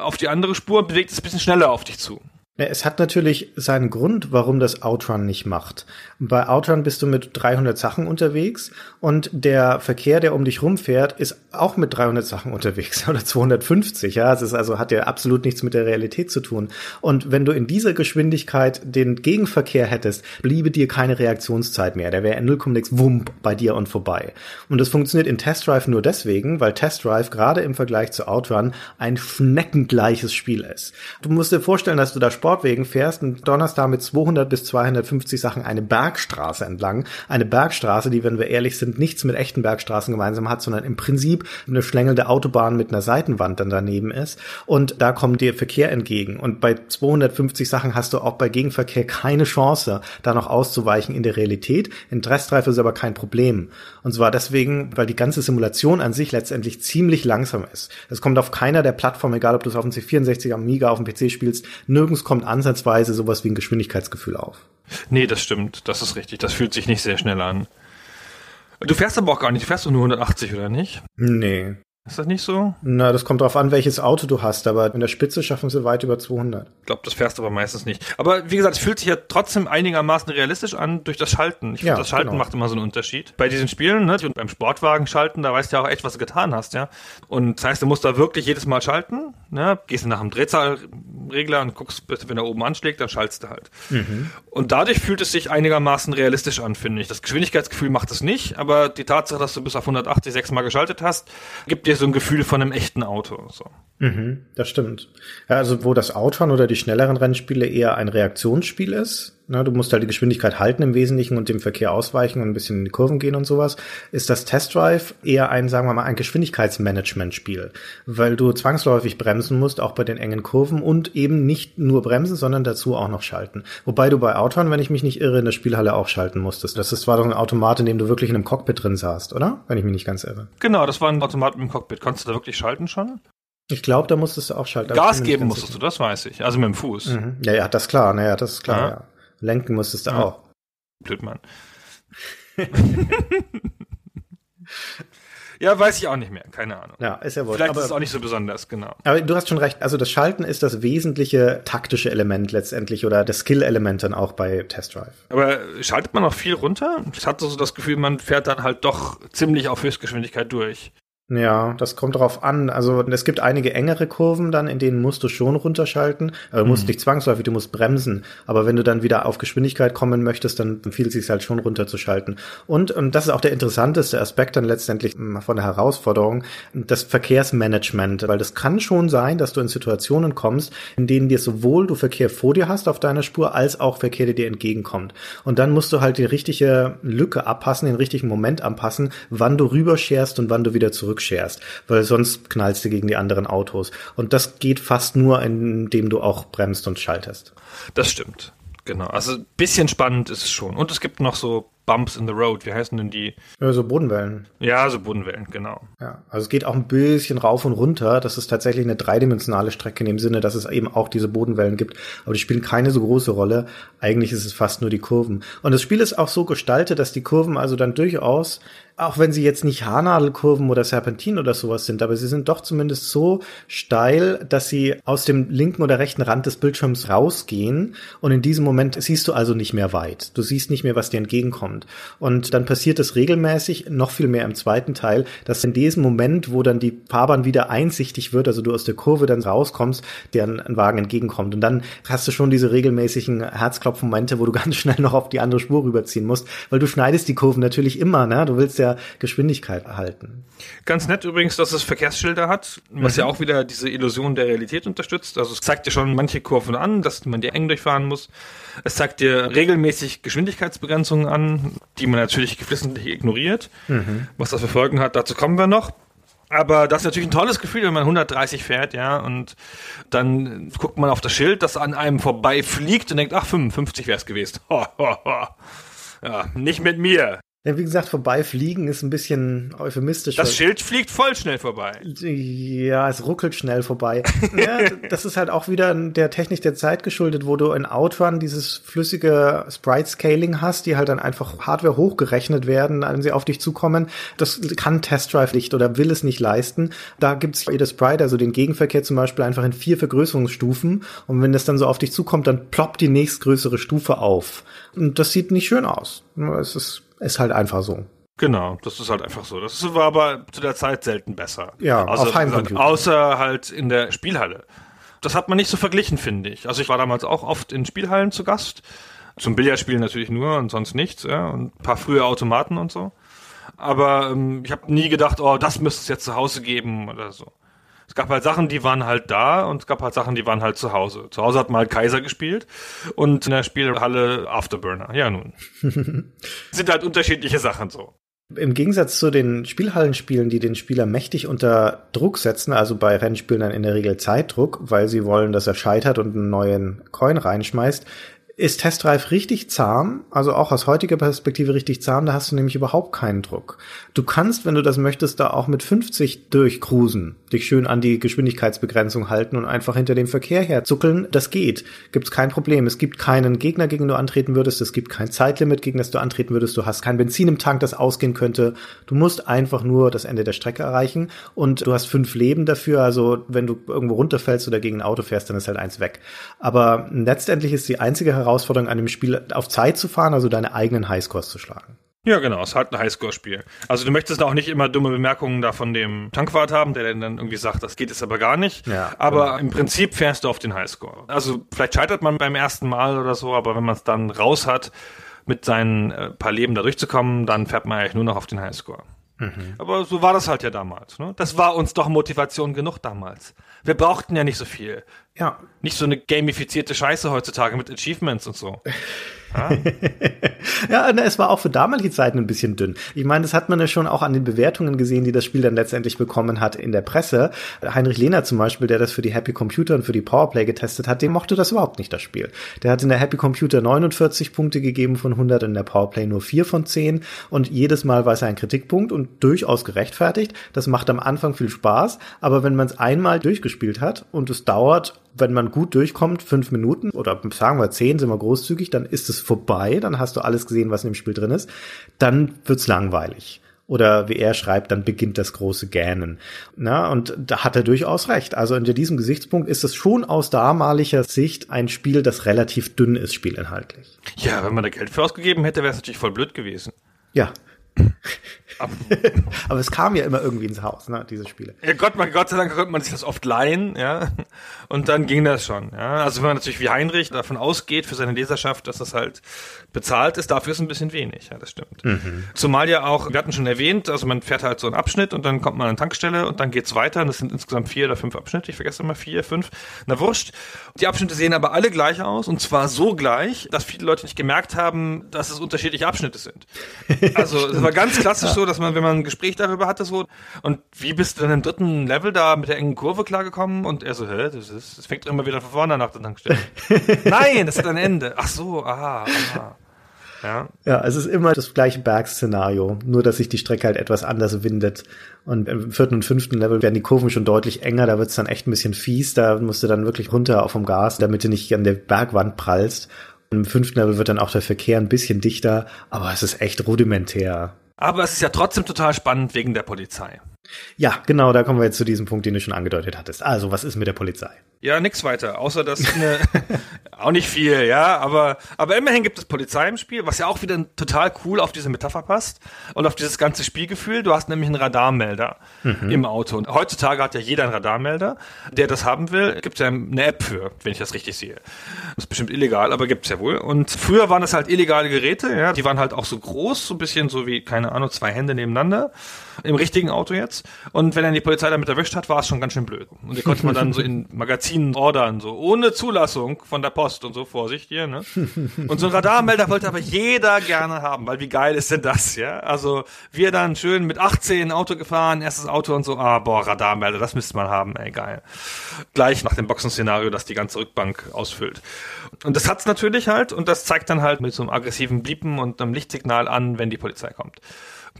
auf die andere Spur, bewegt es ein bisschen schneller auf dich zu. Es hat natürlich seinen Grund, warum das Outrun nicht macht. Bei Outrun bist du mit 300 Sachen unterwegs und der Verkehr, der um dich rumfährt, ist auch mit 300 Sachen unterwegs oder 250. Ja, es ist also hat ja absolut nichts mit der Realität zu tun. Und wenn du in dieser Geschwindigkeit den Gegenverkehr hättest, bliebe dir keine Reaktionszeit mehr. Der wäre in 0, wump bei dir und vorbei. Und das funktioniert in Test Drive nur deswegen, weil Test Drive gerade im Vergleich zu Outrun ein schneckengleiches Spiel ist. Du musst dir vorstellen, dass du da Sportwegen fährst und donnerst da mit 200 bis 250 Sachen eine Bergstraße entlang. Eine Bergstraße, die, wenn wir ehrlich sind, nichts mit echten Bergstraßen gemeinsam hat, sondern im Prinzip eine schlängelnde Autobahn mit einer Seitenwand dann daneben ist. Und da kommt dir Verkehr entgegen. Und bei 250 Sachen hast du auch bei Gegenverkehr keine Chance, da noch auszuweichen in der Realität. In Dressstreife ist aber kein Problem. Und zwar deswegen, weil die ganze Simulation an sich letztendlich ziemlich langsam ist. Es kommt auf keiner der Plattformen, egal ob du es auf dem C64, am Amiga, auf dem PC spielst, nirgends kommt ansatzweise sowas wie ein Geschwindigkeitsgefühl auf. Nee, das stimmt. Das ist richtig. Das fühlt sich nicht sehr schnell an. Du fährst aber auch gar nicht. Du fährst doch nur 180, oder nicht? Nee. Ist das nicht so? Na, das kommt darauf an, welches Auto du hast, aber in der Spitze schaffen sie weit über 200. Ich glaube, das fährst du aber meistens nicht. Aber wie gesagt, es fühlt sich ja trotzdem einigermaßen realistisch an durch das Schalten. Ich finde, Ja, das Schalten genau. macht immer so einen Unterschied. Bei diesen Spielen, ne, und beim Sportwagen schalten, da weißt du ja auch echt, was du getan hast, ja. Und das heißt, du musst da wirklich jedes Mal schalten, ne, gehst nach dem Drehzahlregler und guckst, wenn er oben anschlägt, dann schaltest du halt. Und dadurch fühlt es sich einigermaßen realistisch an, finde ich. Das Geschwindigkeitsgefühl macht es nicht, aber die Tatsache, dass du bis auf 180 sechsmal geschaltet hast, gibt dir so ein Gefühl von einem echten Auto. So. Mhm, das stimmt. Ja, also wo das Outrun oder die schnelleren Rennspiele eher ein Reaktionsspiel ist, ne, du musst halt die Geschwindigkeit halten im Wesentlichen und dem Verkehr ausweichen und ein bisschen in die Kurven gehen und sowas, ist das Test Drive eher ein, sagen wir mal, ein Geschwindigkeitsmanagement-Spiel, weil du zwangsläufig bremsen musst, auch bei den engen Kurven und eben nicht nur bremsen, sondern dazu auch noch schalten. Wobei du bei Outrun, wenn ich mich nicht irre, in der Spielhalle auch schalten musstest. Das ist, war doch ein Automat, in dem du wirklich in einem Cockpit drin saßt, oder? Wenn ich mich nicht ganz irre. Genau, das war ein Automat im Cockpit. Konntest du da wirklich schalten schon? Ich glaube, da musstest du auch schalten. Gas geben musstest du, das weiß ich. Also mit dem Fuß. Mhm. Ja, ja, das ist klar, naja, das ist klar, Ja. ja. Lenken musstest du Ja. auch. Blödmann. ja, weiß ich auch nicht mehr. Keine Ahnung. Ja, ist ja wohl. Vielleicht aber, ist es auch nicht so besonders, genau. aber du hast schon recht, also das Schalten ist das wesentliche taktische Element letztendlich oder das Skill-Element dann auch bei Test Drive. Aber schaltet man noch viel runter? Ich hatte so das Gefühl, man fährt dann halt doch ziemlich auf Höchstgeschwindigkeit durch. Ja, das kommt darauf an. Also es gibt einige engere Kurven dann, in denen musst du schon runterschalten. Du musst nicht zwangsläufig, du musst bremsen. Aber wenn du dann wieder auf Geschwindigkeit kommen möchtest, dann empfiehlt es sich halt schon runterzuschalten. Und, und das ist auch der interessanteste Aspekt dann letztendlich mm, von der Herausforderung, das Verkehrsmanagement. Weil das kann schon sein, dass du in Situationen kommst, in denen dir sowohl du Verkehr vor dir hast auf deiner Spur, als auch Verkehr, der dir entgegenkommt. Und dann musst du halt die richtige Lücke abpassen, den richtigen Moment anpassen, wann du rüberscherst und wann du wieder zurückscherst. Weil sonst knallst du gegen die anderen Autos. Und das geht fast nur, indem du auch bremst und schaltest. Das stimmt. Genau. Also ein bisschen spannend ist es schon. Und es gibt noch so Bumps in the Road. Wie heißen denn die? Also Bodenwellen. Ja, so Bodenwellen, genau. Ja, also es geht auch ein bisschen rauf und runter. Das ist tatsächlich eine dreidimensionale Strecke in dem Sinne, dass es eben auch diese Bodenwellen gibt. Aber die spielen keine so große Rolle. Eigentlich ist es fast nur die Kurven. Und das Spiel ist auch so gestaltet, dass die Kurven also dann durchaus, auch wenn sie jetzt nicht Haarnadelkurven oder Serpentin oder sowas sind, aber sie sind doch zumindest so steil, dass sie aus dem linken oder rechten Rand des Bildschirms rausgehen. Und in diesem Moment siehst du also nicht mehr weit. Du siehst nicht mehr, was dir entgegenkommt. Und dann passiert es regelmäßig, noch viel mehr im zweiten Teil, dass in diesem Moment, wo dann die Fahrbahn wieder einsichtig wird, also du aus der Kurve dann rauskommst, dir ein, ein Wagen entgegenkommt. Und dann hast du schon diese regelmäßigen Herzklopfmomente, wo du ganz schnell noch auf die andere Spur rüberziehen musst, weil du schneidest die Kurven natürlich immer, ne? Du willst ja Geschwindigkeit erhalten. Ganz nett übrigens, dass es Verkehrsschilder hat, was ja auch wieder diese Illusion der Realität unterstützt. Also es zeigt dir schon manche Kurven an, dass man die eng durchfahren muss. Es zeigt dir regelmäßig Geschwindigkeitsbegrenzungen an, die man natürlich geflissentlich ignoriert. Was das für Folgen hat, dazu kommen wir noch. Aber das ist natürlich ein tolles Gefühl, wenn man 130 fährt, ja, und dann guckt man auf das Schild, das an einem vorbei fliegt und denkt, ach, 55 wäre es gewesen. Ho, ho, ho. Ja, nicht mit mir. Ja, wie gesagt, vorbeifliegen ist ein bisschen euphemistisch. Das Schild fliegt voll schnell vorbei. Ja, es ruckelt schnell vorbei. ja, das ist halt auch wieder der Technik der Zeit geschuldet, wo du in Outrun dieses flüssige Sprite-Scaling hast, die halt dann einfach Hardware hochgerechnet werden, wenn sie auf dich zukommen. Das kann Test Drive nicht oder will es nicht leisten. Da gibt's jedes Sprite, also den Gegenverkehr zum Beispiel einfach in vier Vergrößerungsstufen. Und wenn das dann so auf dich zukommt, dann ploppt die nächstgrößere Stufe auf. Und das sieht nicht schön aus. Es ist ist halt einfach so. Genau, das ist halt einfach so. Das war aber zu der Zeit selten besser. Ja, also, auf Heimcomputer. Außer halt in der Spielhalle. Das hat man nicht so verglichen, finde ich. Also ich war damals auch oft in Spielhallen zu Gast. Zum Billardspielen natürlich nur und sonst nichts. Ja, und ein paar frühe Automaten und so. Aber ähm, ich habe nie gedacht, oh, das müsste es jetzt zu Hause geben oder so. Es gab halt Sachen, die waren halt da und es gab halt Sachen, die waren halt zu Hause. Zu Hause hat mal Kaiser gespielt und in der Spielhalle Afterburner. Ja, nun. Sind halt unterschiedliche Sachen so. Im Gegensatz zu den Spielhallenspielen, die den Spieler mächtig unter Druck setzen, also bei Rennspielen dann in der Regel Zeitdruck, weil sie wollen, dass er scheitert und einen neuen Coin reinschmeißt, ist Test Drive richtig zahm, also auch aus heutiger Perspektive richtig zahm, da hast du nämlich überhaupt keinen Druck. Du kannst, wenn du das möchtest, da auch mit 50 durchcruisen, dich schön an die Geschwindigkeitsbegrenzung halten und einfach hinter dem Verkehr herzuckeln. Das geht. Gibt's kein Problem. Es gibt keinen Gegner, gegen den du antreten würdest. Es gibt kein Zeitlimit, gegen das du antreten würdest. Du hast kein Benzin im Tank, das ausgehen könnte. Du musst einfach nur das Ende der Strecke erreichen und du hast fünf Leben dafür. Also wenn du irgendwo runterfällst oder gegen ein Auto fährst, dann ist halt eins weg. Aber letztendlich ist die einzige Herausforderung an dem Spiel auf Zeit zu fahren, also deine eigenen Highscores zu schlagen. Ja, genau, es ist halt ein Highscore-Spiel. Also du möchtest auch nicht immer dumme Bemerkungen da von dem Tankwart haben, der dann irgendwie sagt, das geht jetzt aber gar nicht. Ja, aber genau. im Prinzip fährst du auf den Highscore. Also vielleicht scheitert man beim ersten Mal oder so, aber wenn man es dann raus hat, mit seinen äh, paar Leben da durchzukommen, dann fährt man eigentlich nur noch auf den Highscore. Mhm. Aber so war das halt ja damals. Ne? Das war uns doch Motivation genug damals. Wir brauchten ja nicht so viel. Ja, Nicht so eine gamifizierte Scheiße heutzutage mit Achievements und so. Ja, na, es war auch für damalige Zeiten ein bisschen dünn. Ich meine, das hat man ja schon auch an den Bewertungen gesehen, die das Spiel dann letztendlich bekommen hat in der Presse. Heinrich Lehner zum Beispiel, der das für die Happy Computer und für die Powerplay getestet hat, dem mochte das überhaupt nicht, das Spiel. Der hat in der Happy Computer 49 Punkte gegeben von 100, in der Powerplay nur 4 von 10 und jedes Mal war es ein Kritikpunkt und durchaus gerechtfertigt. Das macht am Anfang viel Spaß, aber wenn man es einmal durchgespielt hat und es dauert wenn man gut durchkommt, fünf Minuten oder sagen wir zehn, sind wir großzügig, dann ist es vorbei, dann hast du alles gesehen, was in dem Spiel drin ist, dann wird's langweilig. Oder wie er schreibt, dann beginnt das große Gähnen. Na, und da hat er durchaus recht. Also unter diesem Gesichtspunkt ist es schon aus damaliger Sicht ein Spiel, das relativ dünn ist, spielinhaltlich. Ja, wenn man da Geld für ausgegeben hätte, wäre es natürlich voll blöd gewesen. Ja. Aber es kam ja immer irgendwie ins Haus, ne, diese Spiele. Ja, Gott, man, Gott sei Dank konnte man sich das oft leihen, ja. Und dann ging das schon, ja. Also wenn man natürlich wie Heinrich davon ausgeht für seine Leserschaft, dass das halt bezahlt ist, dafür ist ein bisschen wenig, ja, das stimmt. Zumal ja auch, wir hatten schon erwähnt, also man fährt halt so einen Abschnitt und dann kommt man an eine Tankstelle und dann geht's weiter und das sind insgesamt vier oder fünf Abschnitte, ich vergesse immer vier, fünf, na wurscht. Die Abschnitte sehen aber alle gleich aus und zwar so gleich, dass viele Leute nicht gemerkt haben, dass es unterschiedliche Abschnitte sind. Also es war ganz klassisch so, dass man, wenn man ein Gespräch darüber hatte, so, und wie bist du dann im dritten Level da mit der engen Kurve klargekommen? Und er so, hä, das ist, das fängt immer wieder von vorne nach der Tankstelle. Nein, das hat ein Ende. Ach so, aha, aha. Ja. Ja, es ist immer das gleiche Bergszenario, nur dass sich die Strecke halt etwas anders windet. Und im vierten und fünften Level werden die Kurven schon deutlich enger, da wird's dann echt ein bisschen fies, da musst du dann wirklich runter vom Gas, damit du nicht an der Bergwand prallst. Und Im fünften Level wird dann auch der Verkehr ein bisschen dichter, aber es ist echt rudimentär. Aber es ist ja trotzdem total spannend wegen der Polizei. Ja, genau, da kommen wir jetzt zu diesem Punkt, den du schon angedeutet hattest. Also, was ist mit der Polizei? Ja, nix weiter, außer dass eine, auch nicht viel, ja, aber, aber immerhin gibt es Polizei im Spiel, was ja auch wieder total cool auf diese Metapher passt und auf dieses ganze Spielgefühl. Du hast nämlich einen Radarmelder im Auto und heutzutage hat ja jeder einen Radarmelder, der das haben will. Gibt ja eine App für, wenn ich das richtig sehe. Das ist bestimmt illegal, aber gibt's ja wohl. Und früher waren das halt illegale Geräte, ja, die waren halt auch so groß, so ein bisschen so wie, keine Ahnung, zwei Hände nebeneinander im richtigen Auto jetzt. Und wenn dann die Polizei damit erwischt hat, war es schon ganz schön blöd. Und die konnte man dann so in Magazinen Ordern, so ohne Zulassung von der Post und so, Vorsicht hier, ne? Und so ein Radarmelder wollte aber jeder gerne haben, weil wie geil ist denn das, ja? Also wir dann schön mit 18 Auto gefahren, erstes Auto und so, ah, boah, Radarmelder, das müsste man haben, ey, geil. Gleich nach dem Boxenszenario, das die ganze Rückbank ausfüllt. Und das hat's natürlich halt und das zeigt dann halt mit so einem aggressiven Bliepen und einem Lichtsignal an, wenn die Polizei kommt.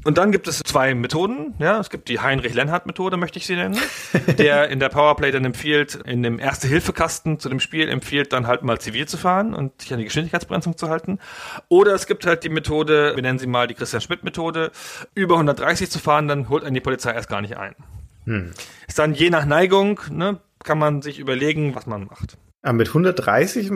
Und dann gibt es zwei Methoden. Ja, es gibt die Heinrich-Lenhardt-Methode, möchte ich sie nennen, der in der Powerplay dann empfiehlt, in dem Erste-Hilfe-Kasten zu dem Spiel empfiehlt, dann halt mal zivil zu fahren und sich an die Geschwindigkeitsbremsung zu halten. Oder es gibt halt die Methode, wir nennen sie mal die Christian Schmidt-Methode, über 130 zu fahren, dann holt einen die Polizei erst gar nicht ein. Hm. Ist dann je nach Neigung, ne, kann man sich überlegen, was man macht. Aber mit 130,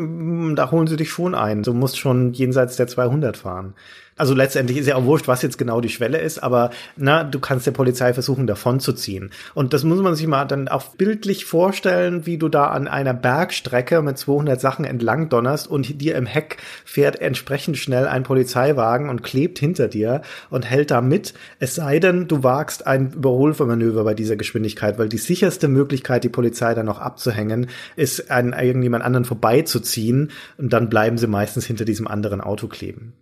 da holen sie dich schon ein. Du musst schon jenseits der 200 fahren. Also letztendlich ist ja auch wurscht, was jetzt genau die Schwelle ist, aber na, du kannst der Polizei versuchen, davon zu ziehen. Und das muss man sich mal dann auch bildlich vorstellen, wie du da an einer Bergstrecke mit 200 Sachen entlang donnerst und dir im Heck fährt entsprechend schnell ein Polizeiwagen und klebt hinter dir und hält da mit. Es sei denn, du wagst ein Überholmanöver bei dieser Geschwindigkeit, weil die sicherste Möglichkeit, die Polizei dann noch abzuhängen, ist, an irgendjemand anderen vorbeizuziehen und dann bleiben sie meistens hinter diesem anderen Auto kleben.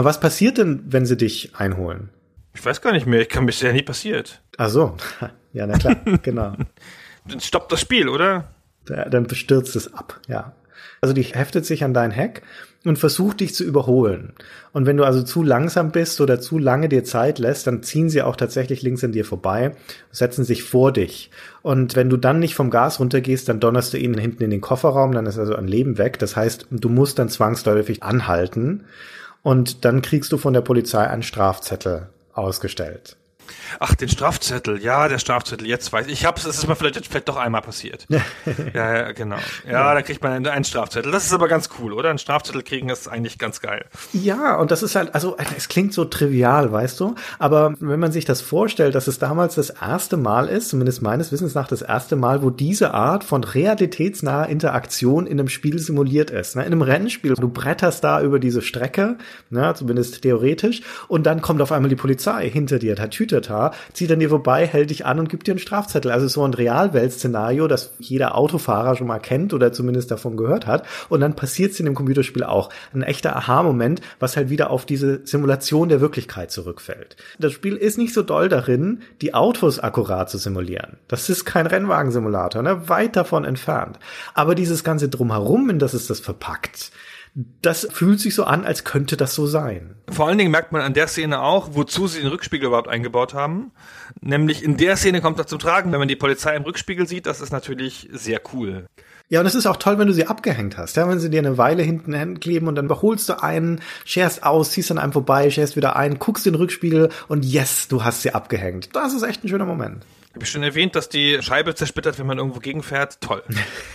Aber was passiert denn, wenn sie dich einholen? Ich weiß gar nicht mehr, ich kann mich ja nie passiert. Ach so, ja, na klar, genau. Dann stoppt das Spiel, oder? Dann bestürzt es ab, ja. Also die heftet sich an dein Heck und versucht dich zu überholen. Und wenn du also zu langsam bist oder zu lange dir Zeit lässt, dann ziehen sie auch tatsächlich links an dir vorbei, setzen sich vor dich. Und wenn du dann nicht vom Gas runtergehst, dann donnerst du ihnen hinten in den Kofferraum, dann ist also ein Leben weg. Das heißt, du musst dann zwangsläufig anhalten und dann kriegst du von der Polizei einen Strafzettel ausgestellt. Ach, den Strafzettel, ja, der Strafzettel, jetzt weiß ich. Ich hab's, es ist mir vielleicht, vielleicht doch einmal passiert. ja, ja, genau. Ja, ja, da kriegt man einen Strafzettel. Das ist aber ganz cool, oder? Ein Strafzettel kriegen ist eigentlich ganz geil. Ja, und das ist halt, also es klingt so trivial, weißt du, aber wenn man sich das vorstellt, dass es damals das erste Mal ist, zumindest meines Wissens nach das erste Mal, wo diese Art von realitätsnaher Interaktion in einem Spiel simuliert ist. Ne? In einem Rennspiel, du bretterst da über diese Strecke, ne, zumindest theoretisch, und dann kommt auf einmal die Polizei hinter dir, Tatütata, zieht an dir vorbei, hält dich an und gibt dir einen Strafzettel. Also so ein Realwelt-Szenario, das jeder Autofahrer schon mal kennt oder zumindest davon gehört hat. Und dann passiert es in dem Computerspiel auch. Ein echter Aha-Moment, was halt wieder auf diese Simulation der Wirklichkeit zurückfällt. Das Spiel ist nicht so doll darin, die Autos akkurat zu simulieren. Das ist kein Rennwagensimulator, ne? weit davon entfernt. Aber dieses ganze Drumherum, in das ist das verpackt, das fühlt sich so an, als könnte das so sein. Vor allen Dingen merkt man an der Szene auch, wozu sie den Rückspiegel überhaupt eingebaut haben. Nämlich in der Szene kommt das zum Tragen, wenn man die Polizei im Rückspiegel sieht, das ist natürlich sehr cool. Ja, und es ist auch toll, wenn du sie abgehängt hast. Ja, wenn sie dir eine Weile hinten kleben und dann überholst du einen, scherst aus, ziehst an einem vorbei, scherst wieder ein, guckst den Rückspiegel und yes, du hast sie abgehängt. Das ist echt ein schöner Moment. Habe ich schon erwähnt, dass die Scheibe zersplittert, wenn man irgendwo gegenfährt? Toll.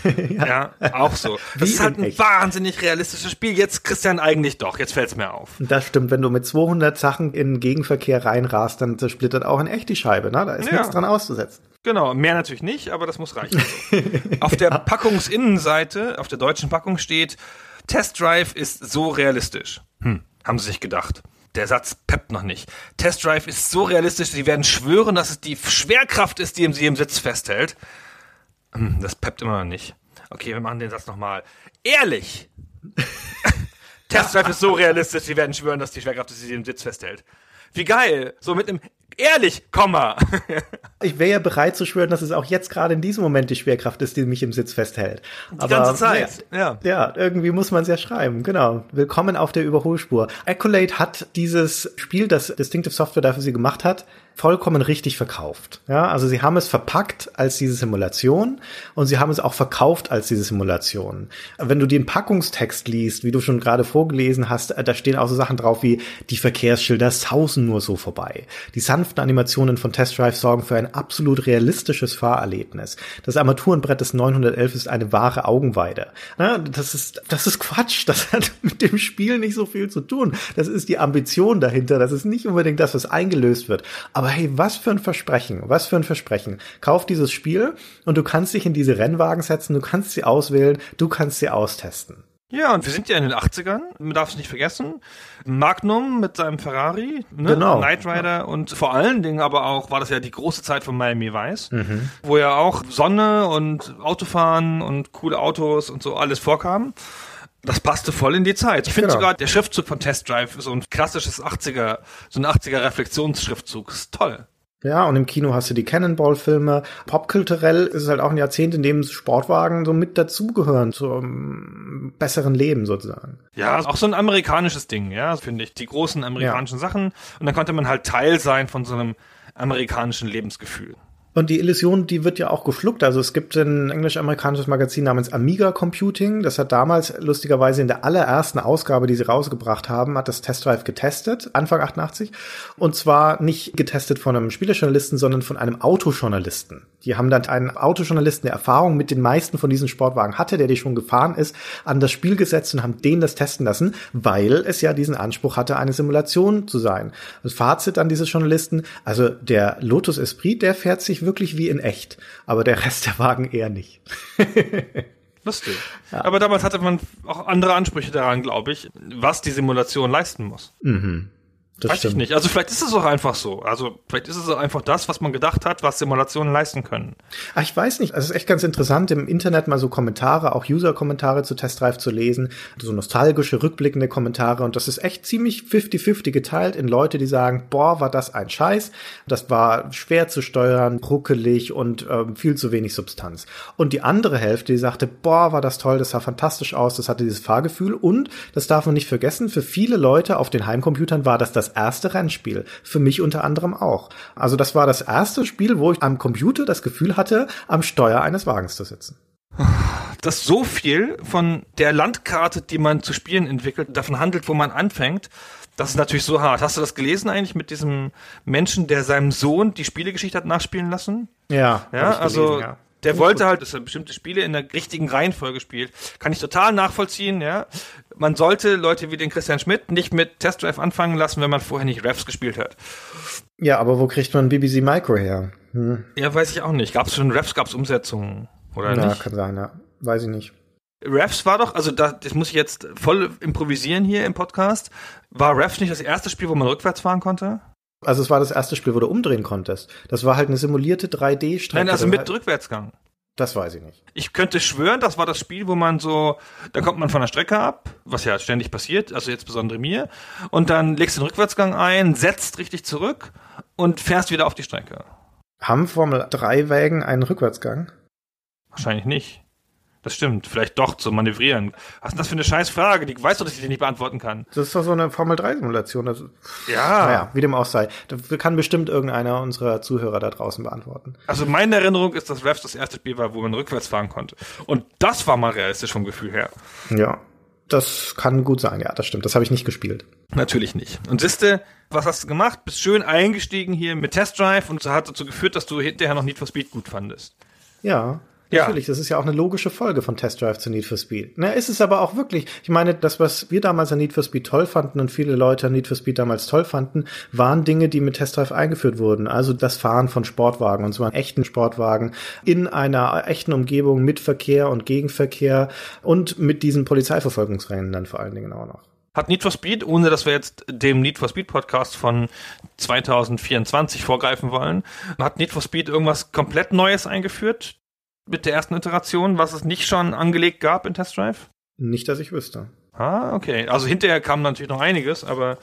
ja. ja. auch so. Das ist halt ein echt? wahnsinnig realistisches Spiel. Jetzt, Christian, eigentlich doch. Jetzt fällt's mir auf. Das stimmt. Wenn du mit 200 Sachen in Gegenverkehr reinrast, dann zersplittert auch in echt die Scheibe. Ne? Da ist ja. nichts dran auszusetzen. Genau, mehr natürlich nicht, aber das muss reichen. auf der Packungsinnenseite, auf der deutschen Packung steht, Test Drive ist so realistisch. Hm, haben sie sich gedacht der Satz peppt noch nicht. Test Drive ist so realistisch, sie werden schwören, dass es die Schwerkraft ist, die sie im Sitz festhält. Hm, das peppt immer noch nicht. Okay, wir machen den Satz nochmal. Ehrlich! Test Drive ist so realistisch, sie werden schwören, dass die Schwerkraft ist, die sie im Sitz festhält. Wie geil! So mit einem Ehrlich, Komma. ich wäre ja bereit zu schwören, dass es auch jetzt gerade in diesem Moment die Schwerkraft ist, die mich im Sitz festhält. Die Aber, ganze Zeit, ja. Ja, irgendwie muss man es ja schreiben, genau. Willkommen auf der Überholspur. Accolade hat dieses Spiel, das Distinctive Software dafür sie gemacht hat, vollkommen richtig verkauft. Ja, also sie haben es verpackt als diese Simulation und sie haben es auch verkauft als diese Simulation. Wenn du den Packungstext liest, wie du schon gerade vorgelesen hast, da stehen auch so Sachen drauf wie die Verkehrsschilder sausen nur so vorbei. Die sanften Animationen von Test Drive sorgen für ein absolut realistisches Fahrerlebnis. Das Armaturenbrett des 911 ist eine wahre Augenweide. Na, das ist, das ist Quatsch. Das hat mit dem Spiel nicht so viel zu tun. Das ist die Ambition dahinter. Das ist nicht unbedingt das, was eingelöst wird. Aber aber hey, was für ein Versprechen, was für ein Versprechen. Kauf dieses Spiel und du kannst dich in diese Rennwagen setzen, du kannst sie auswählen, du kannst sie austesten. Ja, und wir sind ja in den 80ern, man darf es nicht vergessen. Magnum mit seinem Ferrari, ne? Genau. Knight Rider und vor allen Dingen aber auch war das ja die große Zeit von Miami Vice, Mhm. wo ja auch Sonne und Autofahren und coole Autos und so alles vorkam. Das passte voll in die Zeit. Ich finde Genau. sogar der Schriftzug von Test Drive so ein klassisches 80er, so ein 80er Reflexionsschriftzug. Ist toll. Ja, und im Kino hast du die Cannonball-Filme. Popkulturell ist es halt auch ein Jahrzehnt, in dem Sportwagen so mit dazugehören zum besseren Leben sozusagen. Ja, auch so ein amerikanisches Ding, ja, finde ich. Die großen amerikanischen Sachen. Und dann konnte man halt Teil sein von so einem amerikanischen Lebensgefühl. Und die Illusion, die wird ja auch geschluckt. Also es gibt ein englisch-amerikanisches Magazin namens Amiga Computing. Das hat damals lustigerweise in der allerersten Ausgabe, die sie rausgebracht haben, hat das Test Drive getestet, Anfang 88. Und zwar nicht getestet von einem Spielejournalisten, sondern von einem Autojournalisten. Die haben dann einen Autojournalisten, der Erfahrung mit den meisten von diesen Sportwagen hatte, der die schon gefahren ist, an das Spiel gesetzt und haben den das testen lassen, weil es ja diesen Anspruch hatte, eine Simulation zu sein. Das Fazit an dieses Journalisten, also der Lotus Esprit, der fährt sich wirklich wie in echt, aber der Rest der Wagen eher nicht. Lustig. Aber damals hatte man auch andere Ansprüche daran, glaube ich, was die Simulation leisten muss. Das Weiß ich nicht. Also vielleicht ist es auch einfach so. Also vielleicht ist es auch einfach das, was man gedacht hat, was Simulationen leisten können. Ach, ich weiß nicht. Es ist echt ganz interessant, im Internet mal so Kommentare, auch User-Kommentare zu Test Drive zu lesen. So nostalgische, rückblickende Kommentare. Und das ist echt ziemlich 50-50 geteilt in Leute, die sagen, boah, war das ein Scheiß. Das war schwer zu steuern, ruckelig und ähm, viel zu wenig Substanz. Und die andere Hälfte, die sagte, boah, war das toll, das sah fantastisch aus, das hatte dieses Fahrgefühl. Und, das darf man nicht vergessen, für viele Leute auf den Heimcomputern war das das erste Rennspiel. Für mich unter anderem auch. Also das war das erste Spiel, wo ich am Computer das Gefühl hatte, am Steuer eines Wagens zu sitzen. Dass so viel von der Landkarte, die man zu spielen entwickelt, davon handelt, wo man anfängt, das ist natürlich so hart. Hast du das gelesen eigentlich mit diesem Menschen, der seinem Sohn die Spielegeschichte hat nachspielen lassen? Ja, Ja, also gelesen, ja. Der wollte halt, dass er bestimmte Spiele in der richtigen Reihenfolge spielt. Kann ich total nachvollziehen, ja. Man sollte Leute wie den Christian Schmidt nicht mit Test Drive anfangen lassen, wenn man vorher nicht Refs gespielt hat. Ja, aber wo kriegt man BBC Micro her? Hm. Ja, weiß ich auch nicht. Gab es schon Refs, gab es Umsetzungen oder Ja, nicht? kann sein, ja. Weiß ich nicht. Refs war doch, also da, das muss ich jetzt voll improvisieren hier im Podcast. War Refs nicht das erste Spiel, wo man rückwärts fahren konnte? Also es war das erste Spiel, wo du umdrehen konntest. Das war halt eine simulierte 3D-Strecke. Nein, also mit Rückwärtsgang. Das weiß ich nicht. Ich könnte schwören, das war das Spiel, wo man so, da kommt man von der Strecke ab, was ja ständig passiert, also jetzt besonders mir, und dann legst du den Rückwärtsgang ein, setzt richtig zurück und fährst wieder auf die Strecke. Haben Formel 3 Wägen einen Rückwärtsgang? Wahrscheinlich nicht. Das stimmt, vielleicht doch zu manövrieren. Was ist denn das für eine scheiß Frage? Die weißt du, dass ich die nicht beantworten kann. Das ist doch so eine Formel 3 Simulation. Das, Ja. Naja, wie dem auch sei. Das kann bestimmt irgendeiner unserer Zuhörer da draußen beantworten. Also meine Erinnerung ist, dass Refs das erste Spiel war, wo man rückwärts fahren konnte. Und das war mal realistisch vom Gefühl her. Ja. Das kann gut sein, ja, das stimmt. Das habe ich nicht gespielt. Natürlich nicht. Und siehste, was hast du gemacht? Bist schön eingestiegen hier mit Test Drive und hat dazu geführt, dass du hinterher noch Need for Speed gut fandest. Ja. Ja. Natürlich, das ist ja auch eine logische Folge von Test Drive zu Need for Speed. Na, ist es aber auch wirklich. Ich meine, das, was wir damals an Need for Speed toll fanden und viele Leute an Need for Speed damals toll fanden, waren Dinge, die mit Test Drive eingeführt wurden. Also das Fahren von Sportwagen und zwar echten Sportwagen in einer echten Umgebung mit Verkehr und Gegenverkehr und mit diesen Polizeiverfolgungsrennen dann vor allen Dingen auch noch. Hat Need for Speed, ohne dass wir jetzt dem Need for Speed Podcast von 2024 vorgreifen wollen, hat Need for Speed irgendwas komplett Neues eingeführt mit der ersten Iteration, was es nicht schon angelegt gab in Test Drive? Nicht, dass ich wüsste. Ah, okay. Also hinterher kam natürlich noch einiges, aber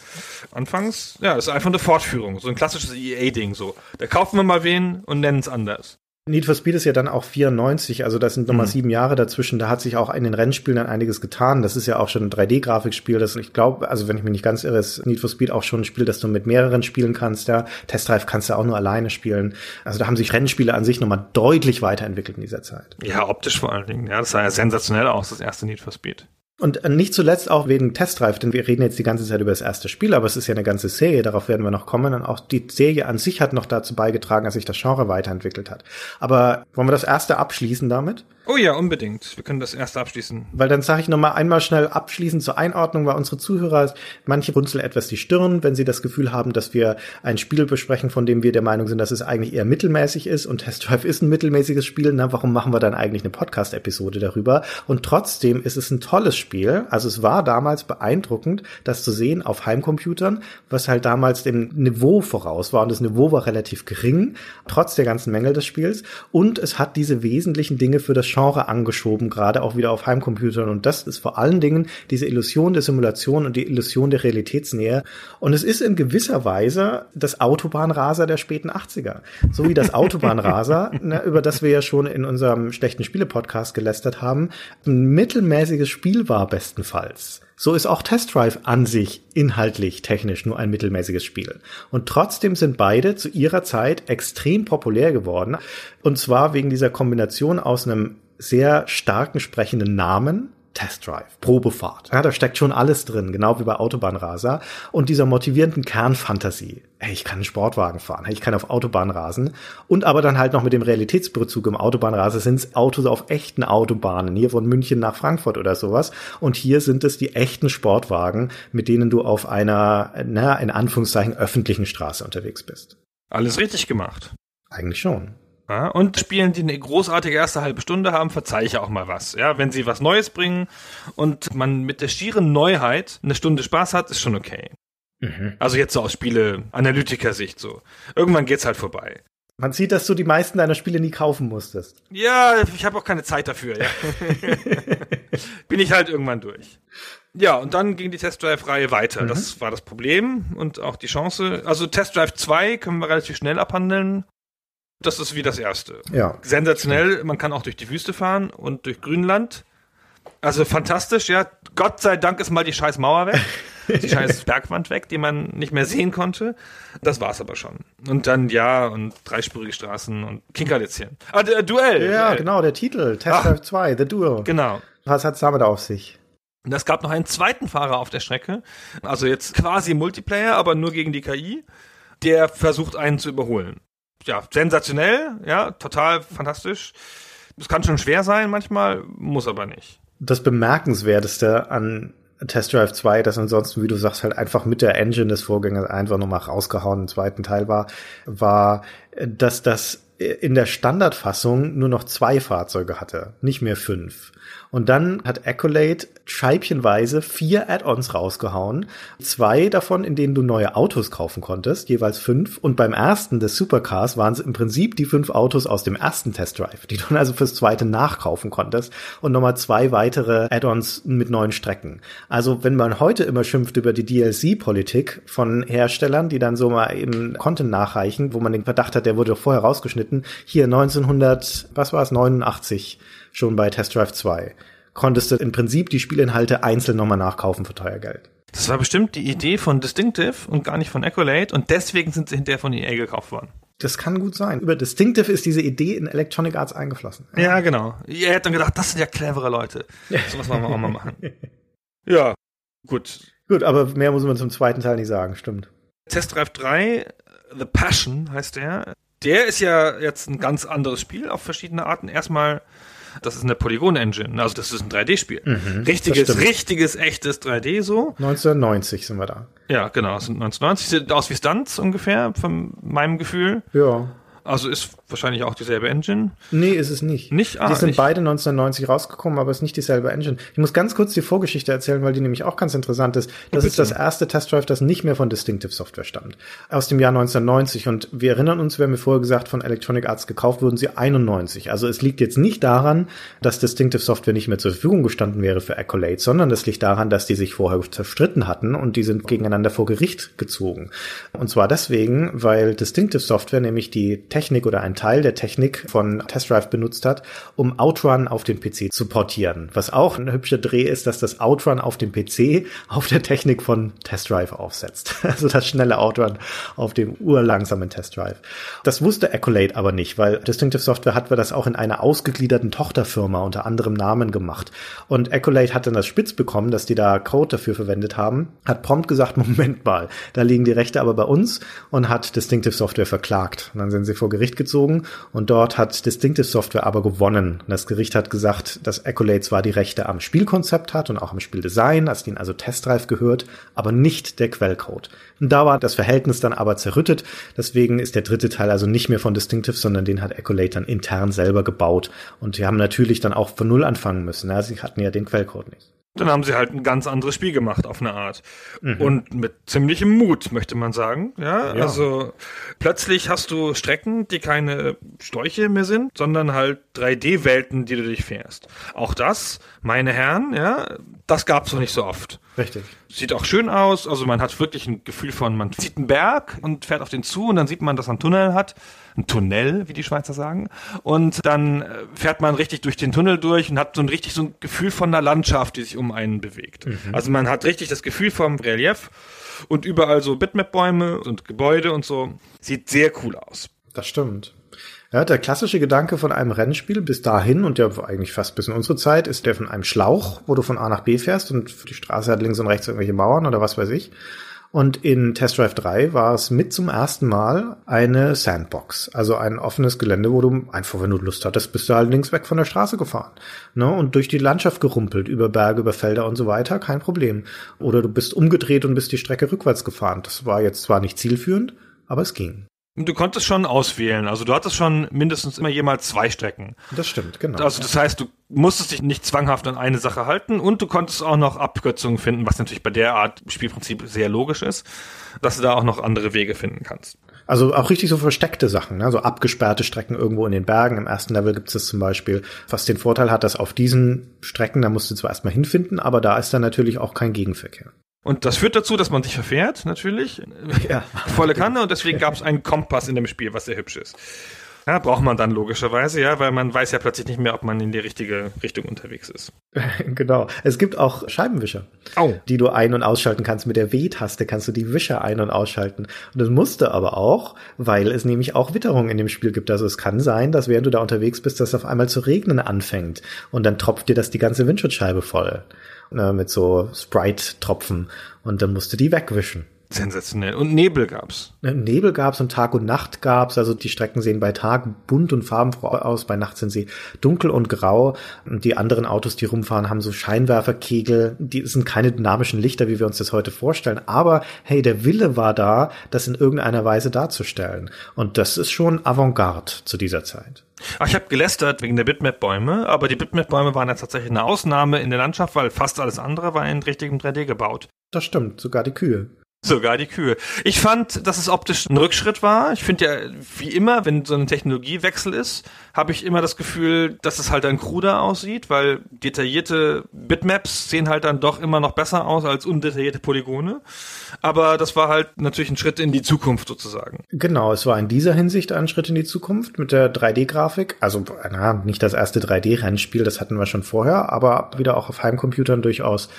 anfangs, ja, das ist einfach eine Fortführung. So ein klassisches EA-Ding so. Da kaufen wir mal wen und nennen es anders. Need for Speed ist ja dann auch 94, also das sind nochmal Mhm. sieben Jahre dazwischen. Da hat sich auch in den Rennspielen dann einiges getan. Das ist ja auch schon ein 3D-Grafikspiel. Das ich glaube, also wenn ich mich nicht ganz irre, ist Need for Speed auch schon ein Spiel, das du mit mehreren spielen kannst. Ja, Test Drive kannst du auch nur alleine spielen. Also da haben sich Rennspiele an sich nochmal deutlich weiterentwickelt in dieser Zeit. Ja, optisch vor allen Dingen. Ja, das sah ja sensationell aus, das erste Need for Speed. Und nicht zuletzt auch wegen Test Drive, denn wir reden jetzt die ganze Zeit über das erste Spiel, aber es ist ja eine ganze Serie, darauf werden wir noch kommen. Und auch die Serie an sich hat noch dazu beigetragen, dass sich das Genre weiterentwickelt hat. Aber wollen wir das erste abschließen damit? Oh ja, unbedingt. Wir können das erst abschließen. Weil dann sage ich noch mal einmal schnell abschließend zur Einordnung, weil unsere Zuhörer, manche runzeln etwas die Stirn, wenn sie das Gefühl haben, dass wir ein Spiel besprechen, von dem wir der Meinung sind, dass es eigentlich eher mittelmäßig ist und Test Drive ist ein mittelmäßiges Spiel. Na, warum machen wir dann eigentlich eine Podcast-Episode darüber? Und trotzdem ist es ein tolles Spiel. Also es war damals beeindruckend, das zu sehen auf Heimcomputern, was halt damals dem Niveau voraus war. Und das Niveau war relativ gering, trotz der ganzen Mängel des Spiels. Und es hat diese wesentlichen Dinge für das Genre angeschoben, gerade auch wieder auf Heimcomputern. Und das ist vor allen Dingen diese Illusion der Simulation und die Illusion der Realitätsnähe. Und es ist in gewisser Weise das Autobahnraser der späten 80er. So wie das Autobahnraser, ne, über das wir ja schon in unserem schlechten Spiele-Podcast gelästert haben, ein mittelmäßiges Spiel war bestenfalls. So ist auch Test Drive an sich inhaltlich technisch nur ein mittelmäßiges Spiel. Und trotzdem sind beide zu ihrer Zeit extrem populär geworden. Und zwar wegen dieser Kombination aus einem sehr starken sprechenden Namen, Test Drive, Probefahrt. Ja, da steckt schon alles drin, genau wie bei Autobahnraser. Und dieser motivierenden Kernfantasie. Hey, ich kann einen Sportwagen fahren, hey, ich kann auf Autobahn rasen. Und aber dann halt noch mit dem Realitätsbezug im Autobahnraser sind es Autos auf echten Autobahnen, hier von München nach Frankfurt oder sowas. Und hier sind es die echten Sportwagen, mit denen du auf einer, na, in Anführungszeichen, öffentlichen Straße unterwegs bist. Alles richtig gemacht. Eigentlich schon. Ja, und Spielen, die eine großartige erste halbe Stunde haben, verzeihe ich auch mal was. Ja, wenn sie was Neues bringen und man mit der schieren Neuheit eine Stunde Spaß hat, ist schon okay. Mhm. Also jetzt so aus Spiele-Analytiker-Sicht so. Irgendwann geht's halt vorbei. Man sieht, dass du die meisten deiner Spiele nie kaufen musstest. Ja, ich habe auch keine Zeit dafür. Ja. Bin ich halt irgendwann durch. Ja, und dann ging die Test Drive-Reihe weiter. Mhm. Das war das Problem und auch die Chance. Also Test Drive 2 können wir relativ schnell abhandeln. Das ist wie das erste. Ja. Sensationell. Man kann auch durch die Wüste fahren und durch Grünland. Also fantastisch, ja. Gott sei Dank ist mal die scheiß Mauer weg. Die scheiß Bergwand weg, die man nicht mehr sehen konnte. Das war's aber schon. Und dann, ja, und dreispurige Straßen und Kinkerlitzchen. Ah, der Duell. Ja, Duell. genau, der Titel. Test Drive 2, The Duel. Genau. Was hat's damit auf sich? Und es gab noch einen zweiten Fahrer auf der Strecke. Also jetzt quasi Multiplayer, aber nur gegen die KI. Der versucht einen zu überholen ja, sensationell, ja, total fantastisch. Es kann schon schwer sein manchmal, muss aber nicht. Das Bemerkenswerteste an Test Drive 2, das ansonsten, wie du sagst, halt einfach mit der Engine des Vorgängers einfach nochmal rausgehauen im zweiten Teil war, war, dass das in der Standardfassung nur noch zwei Fahrzeuge hatte, nicht mehr fünf. Und dann hat Accolade scheibchenweise vier Add-ons rausgehauen. Zwei davon, in denen du neue Autos kaufen konntest, jeweils fünf. Und beim ersten des Supercars waren es im Prinzip die fünf Autos aus dem ersten Test Drive, die du dann also fürs zweite nachkaufen konntest. Und nochmal zwei weitere Add-ons mit neuen Strecken. Also wenn man heute immer schimpft über die DLC-Politik von Herstellern, die dann so mal eben Content nachreichen, wo man den Verdacht hat, der wurde doch vorher rausgeschnitten. Hier 1900, was war es, 89 schon bei Test Drive 2. Konntest du im Prinzip die Spielinhalte einzeln nochmal nachkaufen für teuer Geld. Das war bestimmt die Idee von Distinctive und gar nicht von Accolade und deswegen sind sie hinterher von EA gekauft worden. Das kann gut sein. Über Distinctive ist diese Idee in Electronic Arts eingeflossen. Ja, ja genau. Ihr hättet dann gedacht, das sind ja clevere Leute. So was wollen wir auch mal machen. ja, gut. Gut, aber mehr muss man zum zweiten Teil nicht sagen, stimmt. Test Drive 3, The Passion heißt der. Der ist ja jetzt ein ganz anderes Spiel auf verschiedene Arten. Erstmal das ist eine Polygon-Engine, also das ist ein 3D-Spiel. Mhm, richtiges, richtiges, echtes 3D so. 1990 sind wir da. Ja, genau, sind 1990. Sieht aus wie Stunts ungefähr, von meinem Gefühl. Ja. Also ist wahrscheinlich auch dieselbe Engine? Nee, ist es nicht. Nicht? Ah, die sind nicht. beide 1990 rausgekommen, aber es ist nicht dieselbe Engine. Ich muss ganz kurz die Vorgeschichte erzählen, weil die nämlich auch ganz interessant ist. Das ist das erste Test Drive, das nicht mehr von Distinctive Software stammt. Aus dem Jahr 1990. Und wir erinnern uns, wir haben vorher gesagt, von Electronic Arts gekauft wurden sie 91. Also es liegt jetzt nicht daran, dass Distinctive Software nicht mehr zur Verfügung gestanden wäre für Accolade, sondern es liegt daran, dass die sich vorher zerstritten hatten und die sind gegeneinander vor Gericht gezogen. Und zwar deswegen, weil Distinctive Software nämlich die Technik oder ein Teil der Technik von Test Drive benutzt hat, um Outrun auf den PC zu portieren. Was auch ein hübscher Dreh ist, dass das Outrun auf dem PC auf der Technik von Test Drive aufsetzt. Also das schnelle Outrun auf dem urlangsamen Test Drive. Das wusste Accolade aber nicht, weil Distinctive Software hat das auch in einer ausgegliederten Tochterfirma unter anderem Namen gemacht. Und Accolade hat dann das spitz bekommen, dass die da Code dafür verwendet haben, hat prompt gesagt, Moment mal, da liegen die Rechte aber bei uns und hat Distinctive Software verklagt. Und dann sind sie vor Gericht gezogen gezogen und dort hat Distinctive Software aber gewonnen. Das Gericht hat gesagt, dass Accolade zwar die Rechte am Spielkonzept hat und auch am Spieldesign, dass ihnen also Testdrive gehört, aber nicht der Quellcode. Und da war das Verhältnis dann aber zerrüttet. Deswegen ist der dritte Teil also nicht mehr von Distinctive, sondern den hat Accolade dann intern selber gebaut. Und die haben natürlich dann auch von Null anfangen müssen. Ja, sie hatten ja den Quellcode nicht. Dann haben sie halt ein ganz anderes Spiel gemacht auf eine Art. Mhm. Und mit ziemlichem Mut, möchte man sagen. Ja, ja, also plötzlich hast du Strecken, die keine Sträuche mehr sind, sondern halt 3D-Welten, die du durchfährst. Auch das, meine Herren, ja, das gab's noch nicht so oft. Richtig. Sieht auch schön aus. Also man hat wirklich ein Gefühl von, man sieht einen Berg und fährt auf den zu und dann sieht man, dass er einen Tunnel hat. Ein Tunnel, wie die Schweizer sagen. Und dann äh, fährt man richtig durch den Tunnel durch und hat so ein richtig so ein Gefühl von einer Landschaft, die sich um einen bewegt. Mhm. Also man hat richtig das Gefühl vom Relief und überall so Bitmap-Bäume und Gebäude und so. Sieht sehr cool aus. Das stimmt. Ja, der klassische Gedanke von einem Rennspiel bis dahin und ja eigentlich fast bis in unsere Zeit ist der von einem Schlauch, wo du von A nach B fährst und die Straße hat links und rechts irgendwelche Mauern oder was weiß ich. Und in Test Drive 3 war es mit zum ersten Mal eine Sandbox, also ein offenes Gelände, wo du einfach, wenn du Lust hattest, bist du halt links weg von der Straße gefahren. Ne? Und durch die Landschaft gerumpelt, über Berge, über Felder und so weiter, kein Problem. Oder du bist umgedreht und bist die Strecke rückwärts gefahren. Das war jetzt zwar nicht zielführend, aber es ging. Du konntest schon auswählen. Also du hattest schon mindestens immer jemals zwei Strecken. Das stimmt, genau. Also das heißt, du musstest dich nicht zwanghaft an eine Sache halten und du konntest auch noch Abkürzungen finden, was natürlich bei der Art Spielprinzip sehr logisch ist, dass du da auch noch andere Wege finden kannst. Also auch richtig so versteckte Sachen, ne? so abgesperrte Strecken irgendwo in den Bergen. Im ersten Level gibt es das zum Beispiel, was den Vorteil hat, dass auf diesen Strecken, da musst du zwar erstmal hinfinden, aber da ist dann natürlich auch kein Gegenverkehr. Und das führt dazu, dass man sich verfährt, natürlich. Ja. Volle Kanne. Und deswegen gab es einen Kompass in dem Spiel, was sehr hübsch ist. Ja, braucht man dann logischerweise, ja, weil man weiß ja plötzlich nicht mehr, ob man in die richtige Richtung unterwegs ist. genau. Es gibt auch Scheibenwischer, oh. die du ein- und ausschalten kannst. Mit der W-Taste kannst du die Wischer ein- und ausschalten. Und das musste aber auch, weil es nämlich auch Witterung in dem Spiel gibt. Also es kann sein, dass während du da unterwegs bist, dass auf einmal zu regnen anfängt. Und dann tropft dir das die ganze Windschutzscheibe voll äh, mit so Sprite-Tropfen und dann musste die wegwischen. Sensationell. Und Nebel gab's. Äh, Nebel gab's und Tag und Nacht gab's. Also die Strecken sehen bei Tag bunt und farbenfroh aus, bei Nacht sind sie dunkel und grau. Und die anderen Autos, die rumfahren, haben so Scheinwerferkegel. Die sind keine dynamischen Lichter, wie wir uns das heute vorstellen. Aber hey, der Wille war da, das in irgendeiner Weise darzustellen. Und das ist schon Avantgarde zu dieser Zeit. Ach, ich habe gelästert wegen der Bitmap-Bäume, aber die Bitmap-Bäume waren ja tatsächlich eine Ausnahme in der Landschaft, weil fast alles andere war in richtigem 3D gebaut. Das stimmt, sogar die Kühe. Sogar die Kühe. Ich fand, dass es optisch ein Rückschritt war. Ich finde ja, wie immer, wenn so ein Technologiewechsel ist, habe ich immer das Gefühl, dass es halt dann kruder aussieht, weil detaillierte Bitmaps sehen halt dann doch immer noch besser aus als undetaillierte Polygone. Aber das war halt natürlich ein Schritt in die Zukunft sozusagen. Genau, es war in dieser Hinsicht ein Schritt in die Zukunft mit der 3D-Grafik. Also, na, nicht das erste 3D-Rennspiel, das hatten wir schon vorher, aber wieder auch auf Heimcomputern durchaus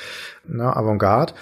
na, Avantgarde.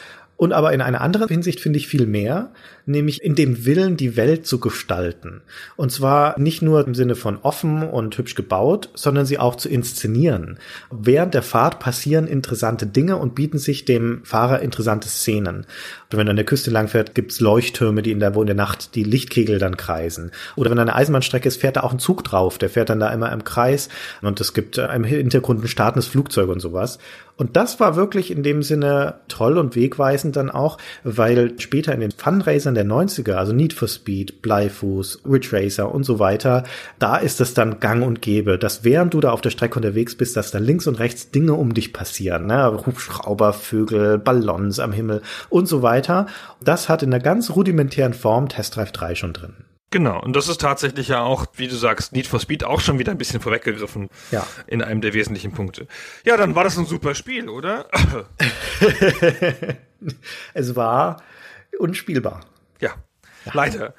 Und aber in einer anderen Hinsicht finde ich viel mehr, nämlich in dem Willen, die Welt zu gestalten. Und zwar nicht nur im Sinne von offen und hübsch gebaut, sondern sie auch zu inszenieren. Während der Fahrt passieren interessante Dinge und bieten sich dem Fahrer interessante Szenen. Und wenn du an der Küste langfährt, gibt's Leuchttürme, die in der, wo in der Nacht die Lichtkegel dann kreisen. Oder wenn da eine Eisenbahnstrecke ist, fährt da auch ein Zug drauf. Der fährt dann da immer im Kreis und es gibt im Hintergrund ein startendes Flugzeug und sowas. Und das war wirklich in dem Sinne toll und wegweisend dann auch, weil später in den Fundraisern der 90er, also Need for Speed, Bleifuß, Ridge Racer und so weiter, da ist es dann gang und gäbe, dass während du da auf der Strecke unterwegs bist, dass da links und rechts Dinge um dich passieren, ne? Hubschrauber, Vögel, Ballons am Himmel und so weiter. Das hat in einer ganz rudimentären Form Test Drive 3 schon drin. Genau, und das ist tatsächlich ja auch, wie du sagst, Need for Speed auch schon wieder ein bisschen vorweggegriffen. Ja. In einem der wesentlichen Punkte. Ja, dann war das ein super Spiel, oder? es war unspielbar. Ja. ja. Leider.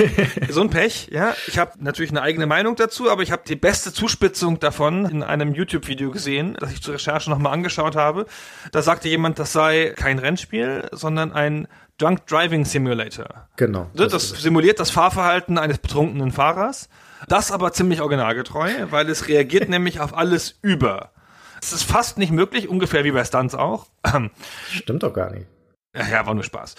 so ein Pech, ja. Ich habe natürlich eine eigene Meinung dazu, aber ich habe die beste Zuspitzung davon in einem YouTube-Video gesehen, das ich zur Recherche nochmal angeschaut habe. Da sagte jemand, das sei kein Rennspiel, sondern ein Drunk Driving Simulator. Genau. Das, das simuliert das Fahrverhalten eines betrunkenen Fahrers. Das aber ziemlich originalgetreu, weil es reagiert nämlich auf alles über. Es ist fast nicht möglich, ungefähr wie bei Stunts auch. Stimmt doch gar nicht. Ja, war nur Spaß.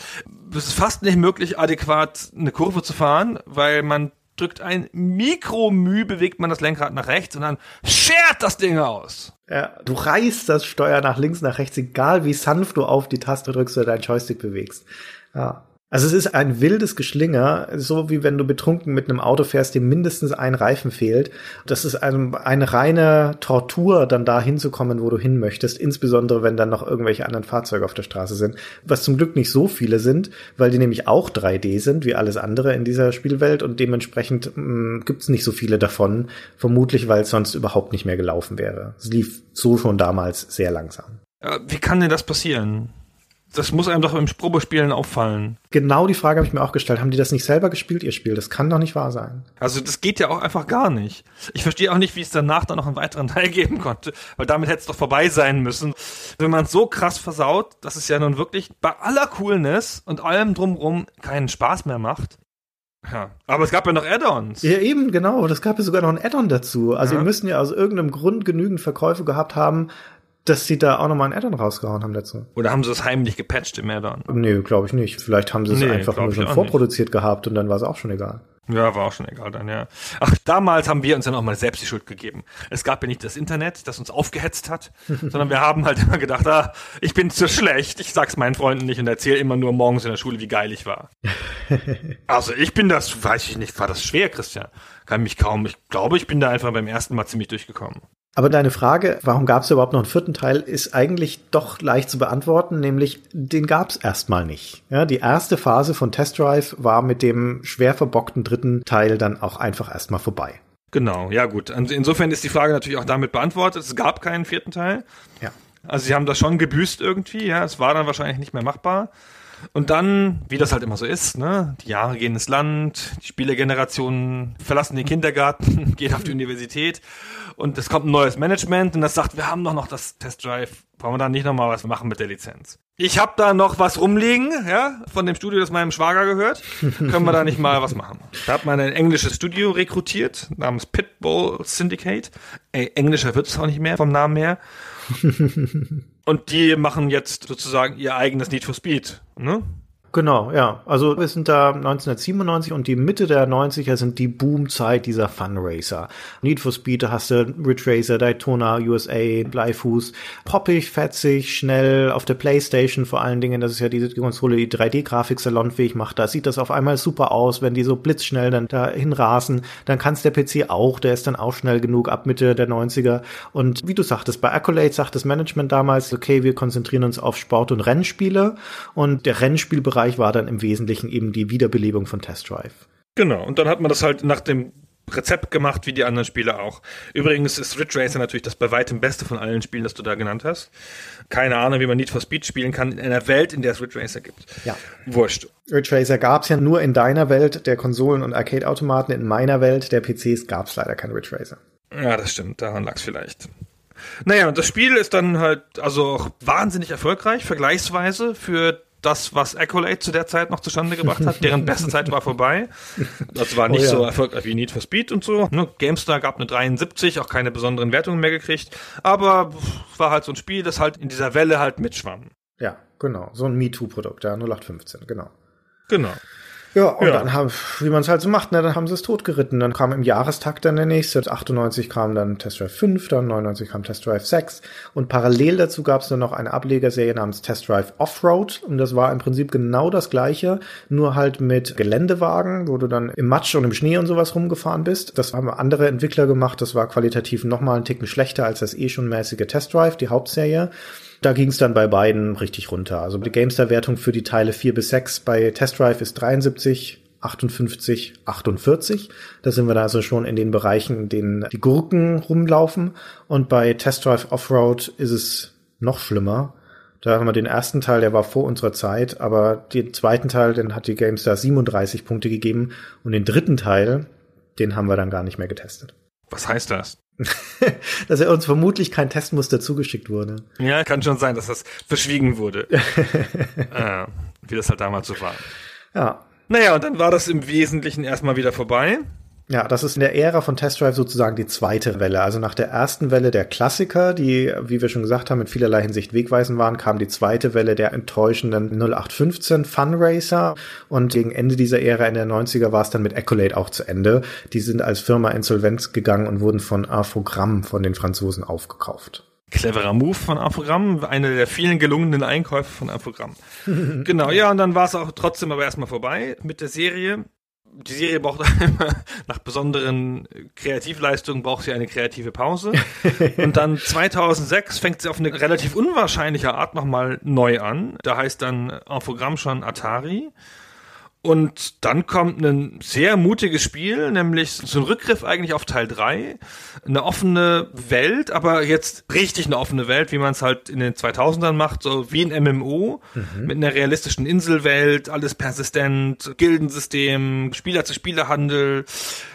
Es ist fast nicht möglich, adäquat eine Kurve zu fahren, weil man drückt ein Mikromü, bewegt man das Lenkrad nach rechts und dann schert das Ding aus. Ja, du reißt das Steuer nach links, nach rechts, egal wie sanft du auf die Taste drückst oder deinen Joystick bewegst. Ja. Also es ist ein wildes Geschlinger, so wie wenn du betrunken mit einem Auto fährst, dem mindestens ein Reifen fehlt. Das ist eine, eine reine Tortur, dann da hinzukommen, wo du hin möchtest, insbesondere wenn dann noch irgendwelche anderen Fahrzeuge auf der Straße sind. Was zum Glück nicht so viele sind, weil die nämlich auch 3D sind, wie alles andere in dieser Spielwelt und dementsprechend mm, gibt's nicht so viele davon, vermutlich weil es sonst überhaupt nicht mehr gelaufen wäre. Es lief so schon damals sehr langsam. Wie kann denn das passieren? Das muss einem doch im Probespielen auffallen. Genau die Frage habe ich mir auch gestellt. Haben die das nicht selber gespielt, ihr Spiel? Das kann doch nicht wahr sein. Also das geht ja auch einfach gar nicht. Ich verstehe auch nicht, wie es danach dann noch einen weiteren Teil geben konnte, weil damit hätte es doch vorbei sein müssen. Wenn man so krass versaut, dass es ja nun wirklich bei aller Coolness und allem drumrum keinen Spaß mehr macht. Ja, aber es gab ja noch Add-ons. Ja, eben, genau. Das gab ja sogar noch ein Add-on dazu. Also ja. ihr müssen ja aus irgendeinem Grund genügend Verkäufe gehabt haben, dass sie da auch nochmal ein Addon rausgehauen haben dazu. Oder haben sie es heimlich gepatcht im Addon? Nee, glaube ich nicht. Vielleicht haben sie es nee, einfach nur schon vorproduziert nicht. gehabt und dann war es auch schon egal. Ja, war auch schon egal dann, ja. Ach, damals haben wir uns dann auch mal selbst die Schuld gegeben. Es gab ja nicht das Internet, das uns aufgehetzt hat, sondern wir haben halt immer gedacht, ah, ich bin zu schlecht, ich sag's meinen Freunden nicht und erzähle immer nur morgens in der Schule, wie geil ich war. also ich bin das, weiß ich nicht, war das schwer, Christian? Kann mich kaum, ich glaube, ich bin da einfach beim ersten Mal ziemlich durchgekommen. Aber deine Frage, warum gab es überhaupt noch einen vierten Teil, ist eigentlich doch leicht zu beantworten, nämlich den gab es erstmal nicht. Ja, die erste Phase von Test Drive war mit dem schwer verbockten dritten Teil dann auch einfach erstmal vorbei. Genau, ja gut. Insofern ist die Frage natürlich auch damit beantwortet. Es gab keinen vierten Teil. Ja. Also sie haben das schon gebüßt irgendwie, ja. Es war dann wahrscheinlich nicht mehr machbar. Und dann, wie das halt immer so ist, ne, die Jahre gehen ins Land, die Spielergenerationen verlassen den Kindergarten, gehen auf die Universität und es kommt ein neues Management und das sagt, wir haben doch noch das Test Drive, wollen wir da nicht nochmal was machen mit der Lizenz? Ich habe da noch was rumliegen, ja, von dem Studio, das meinem Schwager gehört. Können wir da nicht mal was machen? Da hat man ein englisches Studio rekrutiert, namens Pitbull Syndicate. Ey, englischer wird es auch nicht mehr vom Namen her. Und die machen jetzt sozusagen ihr eigenes Need for Speed, ne? Genau, ja. Also wir sind da 1997 und die Mitte der 90er sind die Boomzeit dieser Funracer. Need for Speed, da hast du Ridge Racer, Daytona, USA, Bleifuß. Poppig, fetzig, schnell, auf der Playstation vor allen Dingen, das ist ja diese Konsole, die 3D-Grafik salonfähig macht. Da sieht das auf einmal super aus, wenn die so blitzschnell dann da hinrasen. Dann kann's der PC auch, der ist dann auch schnell genug ab Mitte der 90er. Und wie du sagtest, bei Accolade sagt das Management damals, okay, wir konzentrieren uns auf Sport- und Rennspiele und der Rennspielbereich Bereich war dann im Wesentlichen eben die Wiederbelebung von Test Drive. Genau, und dann hat man das halt nach dem Rezept gemacht, wie die anderen Spiele auch. Übrigens ist Ridge Racer natürlich das bei weitem beste von allen Spielen, das du da genannt hast. Keine Ahnung, wie man Need for Speed spielen kann in einer Welt, in der es Ridge Racer gibt. Ja. Wurscht. Ridge Racer gab es ja nur in deiner Welt der Konsolen und Arcade-Automaten. In meiner Welt der PCs gab es leider kein Ridge Racer. Ja, das stimmt. Daran lag es vielleicht. Naja, und das Spiel ist dann halt also auch wahnsinnig erfolgreich, vergleichsweise für das, was Accolade zu der Zeit noch zustande gebracht hat. Deren beste Zeit war vorbei. Das war nicht oh ja. so erfolgreich wie Need for Speed und so. Ne, GameStar gab eine 73, auch keine besonderen Wertungen mehr gekriegt. Aber war halt so ein Spiel, das halt in dieser Welle halt mitschwamm. Ja, genau. So ein MeToo-Produkt, ja, 0815, genau. Genau. Ja, und ja. dann haben, wie man es halt so macht, ne, dann haben sie es totgeritten. Dann kam im Jahrestakt dann der nächste. 98 kam dann Test Drive 5, dann 99 kam Test Drive 6. Und parallel dazu gab es dann noch eine Ablegerserie namens Test Drive Offroad. Und das war im Prinzip genau das gleiche, nur halt mit Geländewagen, wo du dann im Matsch und im Schnee und sowas rumgefahren bist. Das haben andere Entwickler gemacht. Das war qualitativ nochmal einen Ticken schlechter als das eh schon mäßige Test Drive, die Hauptserie. Da ging es dann bei beiden richtig runter. Also die GameStar-Wertung für die Teile 4 bis 6 bei Test Drive ist 73, 58, 48. Da sind wir da also schon in den Bereichen, in denen die Gurken rumlaufen. Und bei Test Drive Offroad ist es noch schlimmer. Da haben wir den ersten Teil, der war vor unserer Zeit, aber den zweiten Teil, den hat die GameStar 37 Punkte gegeben und den dritten Teil, den haben wir dann gar nicht mehr getestet. Was heißt das? dass er uns vermutlich kein Testmuster zugeschickt wurde. Ja, kann schon sein, dass das verschwiegen wurde. äh, wie das halt damals so war. Ja. Naja, und dann war das im Wesentlichen erstmal wieder vorbei. Ja, das ist in der Ära von Test Drive sozusagen die zweite Welle. Also nach der ersten Welle der Klassiker, die, wie wir schon gesagt haben, in vielerlei Hinsicht wegweisend waren, kam die zweite Welle der enttäuschenden 0815 Fun Racer. Und gegen Ende dieser Ära in der 90er war es dann mit Accolade auch zu Ende. Die sind als Firma insolvenz gegangen und wurden von Infogramm von den Franzosen aufgekauft. Cleverer Move von Infogramm, eine der vielen gelungenen Einkäufe von Infogramm. genau, ja, und dann war es auch trotzdem aber erstmal vorbei mit der Serie die Serie braucht immer, nach besonderen Kreativleistungen braucht sie eine kreative Pause. Und dann 2006 fängt sie auf eine relativ unwahrscheinliche Art nochmal neu an. Da heißt dann Infogramm schon Atari. Und dann kommt ein sehr mutiges Spiel, nämlich so ein Rückgriff eigentlich auf Teil 3. Eine offene Welt, aber jetzt richtig eine offene Welt, wie man es halt in den 2000ern macht, so wie ein MMO, mhm. mit einer realistischen Inselwelt, alles persistent, Gildensystem, Spieler-zu-Spieler-Handel,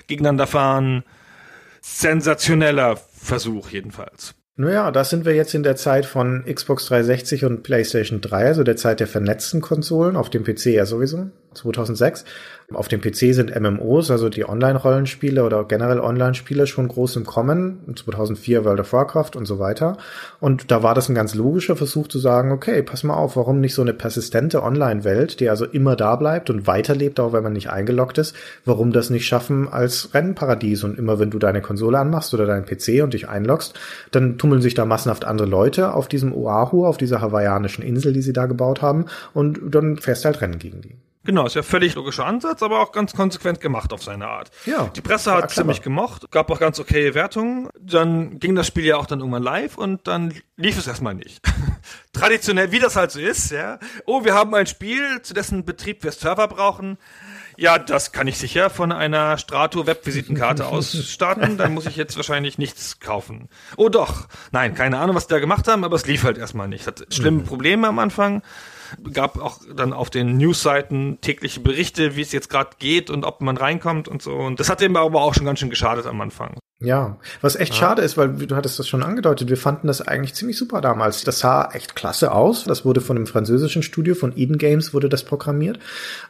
gegeneinander fahren. Sensationeller Versuch jedenfalls. Naja, da sind wir jetzt in der Zeit von Xbox 360 und PlayStation 3, also der Zeit der vernetzten Konsolen, auf dem PC ja sowieso, 2006. Auf dem PC sind MMOs, also die Online-Rollenspiele oder generell Online-Spiele schon groß im Kommen. 2004 World of Warcraft und so weiter. Und da war das ein ganz logischer Versuch zu sagen, okay, pass mal auf, warum nicht so eine persistente Online-Welt, die also immer da bleibt und weiterlebt, auch wenn man nicht eingeloggt ist, warum das nicht schaffen als Rennparadies und immer wenn du deine Konsole anmachst oder deinen PC und dich einloggst, dann tummeln sich da massenhaft andere Leute auf diesem Oahu, auf dieser hawaiianischen Insel, die sie da gebaut haben und dann fährst du halt Rennen gegen die. Genau, ist ja völlig logischer Ansatz, aber auch ganz konsequent gemacht auf seine Art. Ja. Die Presse hat ziemlich gemocht, gab auch ganz okay Wertungen. Dann ging das Spiel ja auch dann irgendwann live und dann lief es erstmal nicht. Traditionell, wie das halt so ist, ja. Oh, wir haben ein Spiel, zu dessen Betrieb wir Server brauchen. Ja, das kann ich sicher von einer Strato Webvisitenkarte aus starten. Dann muss ich jetzt wahrscheinlich nichts kaufen. Oh doch. Nein, keine Ahnung, was die da gemacht haben, aber es lief halt erstmal nicht. Hat schlimme mhm. Probleme am Anfang gab auch dann auf den Newsseiten tägliche Berichte, wie es jetzt gerade geht und ob man reinkommt und so. Und das hat dem aber auch schon ganz schön geschadet am Anfang. Ja, was echt ja. schade ist, weil du hattest das schon angedeutet, wir fanden das eigentlich ziemlich super damals. Das sah echt klasse aus. Das wurde von einem französischen Studio, von Eden Games wurde das programmiert.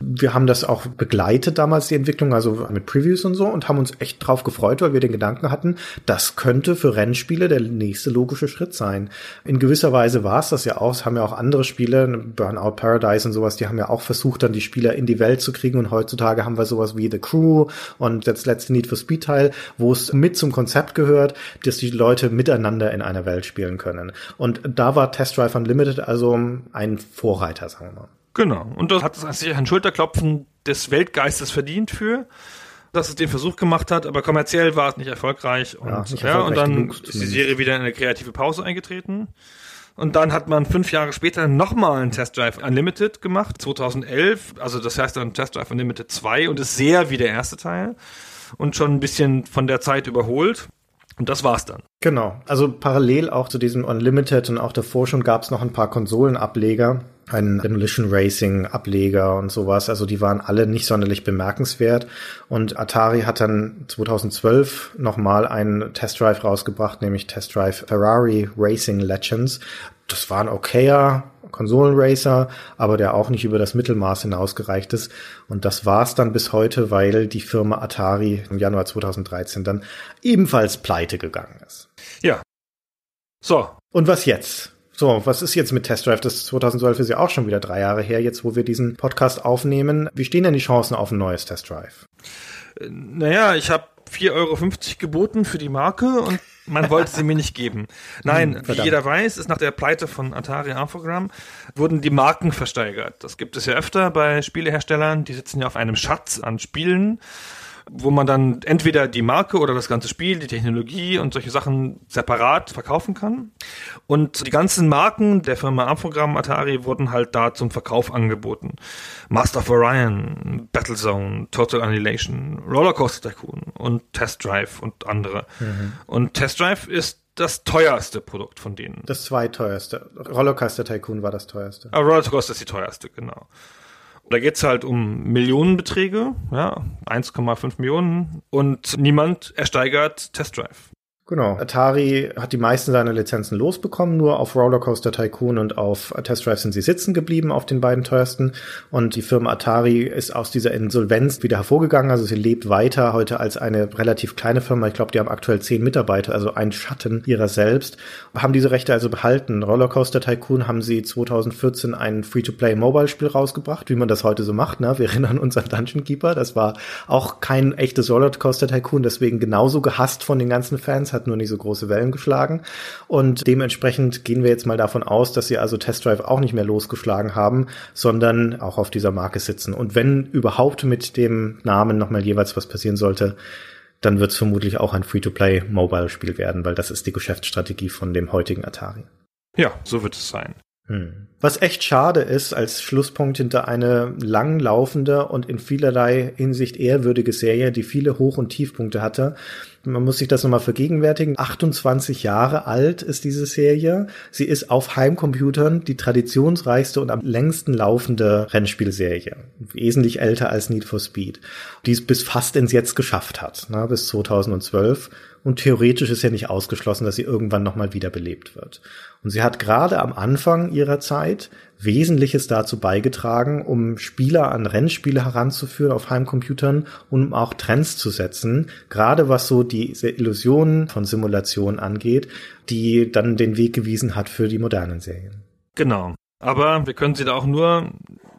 Wir haben das auch begleitet damals, die Entwicklung, also mit Previews und so und haben uns echt drauf gefreut, weil wir den Gedanken hatten, das könnte für Rennspiele der nächste logische Schritt sein. In gewisser Weise war es das ja auch. Es haben ja auch andere Spiele, Burnout Paradise und sowas, die haben ja auch versucht, dann die Spieler in die Welt zu kriegen und heutzutage haben wir sowas wie The Crew und das letzte Need for Speed Teil, wo es mit zum Konzept gehört, dass die Leute miteinander in einer Welt spielen können. Und da war Test Drive Unlimited also ein Vorreiter, sagen wir mal. Genau. Und das hat sich ein Schulterklopfen des Weltgeistes verdient für dass es den Versuch gemacht hat, aber kommerziell war es nicht erfolgreich. Und, ja, ja, und dann ist die Serie wieder in eine kreative Pause eingetreten. Und dann hat man fünf Jahre später nochmal einen Test Drive Unlimited gemacht, 2011. Also das heißt dann Test Drive Unlimited 2 und ist sehr wie der erste Teil und schon ein bisschen von der Zeit überholt. Und das war's dann. Genau. Also parallel auch zu diesem Unlimited und auch davor schon gab es noch ein paar Konsolenableger, einen Demolition Racing Ableger und sowas. Also die waren alle nicht sonderlich bemerkenswert. Und Atari hat dann 2012 nochmal einen Test Drive rausgebracht, nämlich Test Drive Ferrari Racing Legends. Das war ein okayer Konsolenracer, aber der auch nicht über das Mittelmaß hinausgereicht ist. Und das war's dann bis heute, weil die Firma Atari im Januar 2013 dann ebenfalls pleite gegangen ist. Ja. So. Und was jetzt? So, was ist jetzt mit Test Drive? Das 2012 ist ja auch schon wieder drei Jahre her, jetzt wo wir diesen Podcast aufnehmen. Wie stehen denn die Chancen auf ein neues Test Drive? Äh, naja, ich habe 4,50 Euro geboten für die Marke und man wollte sie mir nicht geben. Nein, hm, wie jeder weiß, ist nach der Pleite von Atari Infogramm wurden die Marken versteigert. Das gibt es ja öfter bei Spieleherstellern, die sitzen ja auf einem Schatz an Spielen wo man dann entweder die Marke oder das ganze Spiel, die Technologie und solche Sachen separat verkaufen kann. Und die ganzen Marken der Firma Amprogramm Atari wurden halt da zum Verkauf angeboten. Master of Orion, Battlezone, Total Annihilation, Rollercoaster Tycoon und Test Drive und andere. Mhm. Und Test Drive ist das teuerste Produkt von denen. Das zweiteuerste. Rollercoaster Tycoon war das teuerste. Ah, Rollercoaster ist die teuerste, genau. Da geht's halt um Millionenbeträge, ja, 1,5 Millionen und niemand ersteigert Test Drive. Genau. Atari hat die meisten seiner Lizenzen losbekommen, nur auf Rollercoaster Tycoon und auf Test Drive sind sie sitzen geblieben, auf den beiden teuersten. Und die Firma Atari ist aus dieser Insolvenz wieder hervorgegangen. Also sie lebt weiter heute als eine relativ kleine Firma. Ich glaube, die haben aktuell zehn Mitarbeiter, also ein Schatten ihrer selbst. Haben diese Rechte also behalten. Rollercoaster Tycoon haben sie 2014 ein Free-to-Play-Mobile-Spiel rausgebracht, wie man das heute so macht. Ne? Wir erinnern uns an Dungeon Keeper. Das war auch kein echtes Rollercoaster Tycoon, deswegen genauso gehasst von den ganzen Fans, hat nur nicht so große Wellen geschlagen. Und dementsprechend gehen wir jetzt mal davon aus, dass sie also Test Drive auch nicht mehr losgeschlagen haben, sondern auch auf dieser Marke sitzen. Und wenn überhaupt mit dem Namen nochmal jeweils was passieren sollte, dann wird es vermutlich auch ein Free-to-Play-Mobile-Spiel werden, weil das ist die Geschäftsstrategie von dem heutigen Atari. Ja, so wird es sein. Hm. Was echt schade ist als Schlusspunkt hinter eine langlaufende und in vielerlei Hinsicht ehrwürdige Serie, die viele Hoch- und Tiefpunkte hatte. Man muss sich das nochmal vergegenwärtigen. 28 Jahre alt ist diese Serie. Sie ist auf Heimcomputern die traditionsreichste und am längsten laufende Rennspielserie. Wesentlich älter als Need for Speed. Die es bis fast ins Jetzt geschafft hat, ne, bis 2012. Und theoretisch ist ja nicht ausgeschlossen, dass sie irgendwann nochmal wiederbelebt wird. Und sie hat gerade am Anfang ihrer Zeit Wesentliches dazu beigetragen, um Spieler an Rennspiele heranzuführen auf Heimcomputern und um auch Trends zu setzen, gerade was so diese Illusionen von Simulationen angeht, die dann den Weg gewiesen hat für die modernen Serien. Genau. Aber wir können sie da auch nur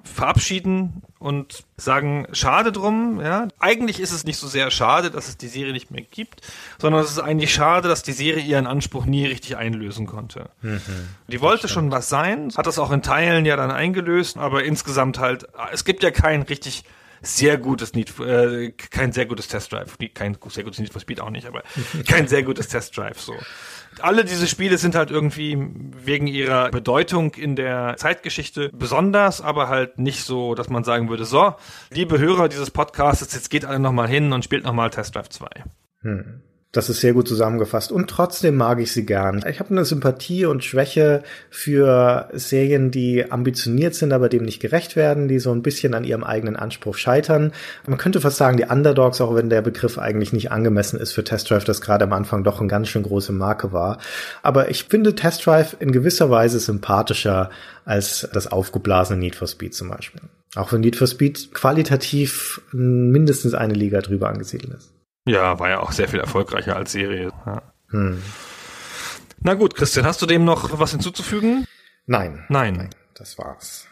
verabschieden und sagen, schade drum, ja. Eigentlich ist es nicht so sehr schade, dass es die Serie nicht mehr gibt, sondern es ist eigentlich schade, dass die Serie ihren Anspruch nie richtig einlösen konnte. Mhm, die wollte schon was sein, hat das auch in Teilen ja dann eingelöst, aber insgesamt halt, es gibt ja kein richtig sehr gutes Need, äh, kein sehr gutes Test Drive, kein sehr gutes Need for Speed auch nicht, aber kein sehr gutes Test Drive so alle diese Spiele sind halt irgendwie wegen ihrer Bedeutung in der Zeitgeschichte besonders, aber halt nicht so, dass man sagen würde, so, liebe Hörer dieses Podcasts, jetzt geht alle nochmal hin und spielt nochmal Test Drive 2. Hm. Das ist sehr gut zusammengefasst. Und trotzdem mag ich sie gern. Ich habe eine Sympathie und Schwäche für Serien, die ambitioniert sind, aber dem nicht gerecht werden, die so ein bisschen an ihrem eigenen Anspruch scheitern. Man könnte fast sagen, die Underdogs, auch wenn der Begriff eigentlich nicht angemessen ist für Test Drive, das gerade am Anfang doch eine ganz schön große Marke war. Aber ich finde Test Drive in gewisser Weise sympathischer als das aufgeblasene Need for Speed zum Beispiel. Auch wenn Need for Speed qualitativ mindestens eine Liga drüber angesiedelt ist. Ja, war ja auch sehr viel erfolgreicher als Serie. Ja. Hm. Na gut, Christian, hast du dem noch was hinzuzufügen? Nein. Nein. Nein das war's.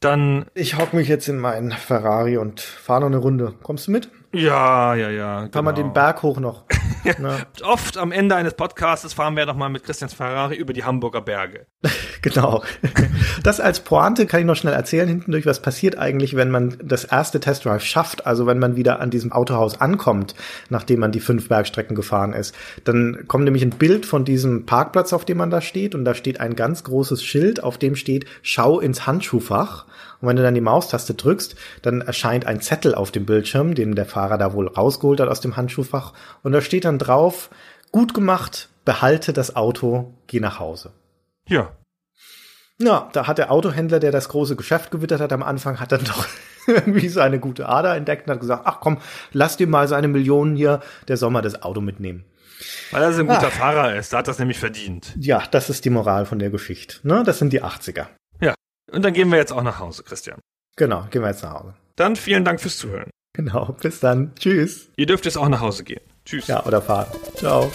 Dann. Ich hock mich jetzt in meinen Ferrari und fahre noch eine Runde. Kommst du mit? Ja, ja, ja. Fahren genau. wir den Berg hoch noch. Oft am Ende eines Podcasts fahren wir nochmal mit Christians Ferrari über die Hamburger Berge. genau. Das als Pointe kann ich noch schnell erzählen, hinten durch, was passiert eigentlich, wenn man das erste Testdrive schafft, also wenn man wieder an diesem Autohaus ankommt, nachdem man die fünf Bergstrecken gefahren ist. Dann kommt nämlich ein Bild von diesem Parkplatz, auf dem man da steht, und da steht ein ganz großes Schild, auf dem steht, schau ins Handschuhfach. Und wenn du dann die Maustaste drückst, dann erscheint ein Zettel auf dem Bildschirm, den der Fahrer da wohl rausgeholt hat aus dem Handschuhfach. Und da steht dann drauf, gut gemacht, behalte das Auto, geh nach Hause. Ja. Ja, da hat der Autohändler, der das große Geschäft gewittert hat am Anfang, hat dann doch irgendwie seine gute Ader entdeckt und hat gesagt, ach komm, lass dir mal seine Millionen hier, der soll mal das Auto mitnehmen. Weil er ein guter ach. Fahrer ist, da hat das nämlich verdient. Ja, das ist die Moral von der Geschichte. Ne? Das sind die 80er. Und dann gehen wir jetzt auch nach Hause, Christian. Genau, gehen wir jetzt nach Hause. Dann vielen Dank fürs Zuhören. Genau, bis dann. Tschüss. Ihr dürft jetzt auch nach Hause gehen. Tschüss. Ja, oder fahren. Ciao.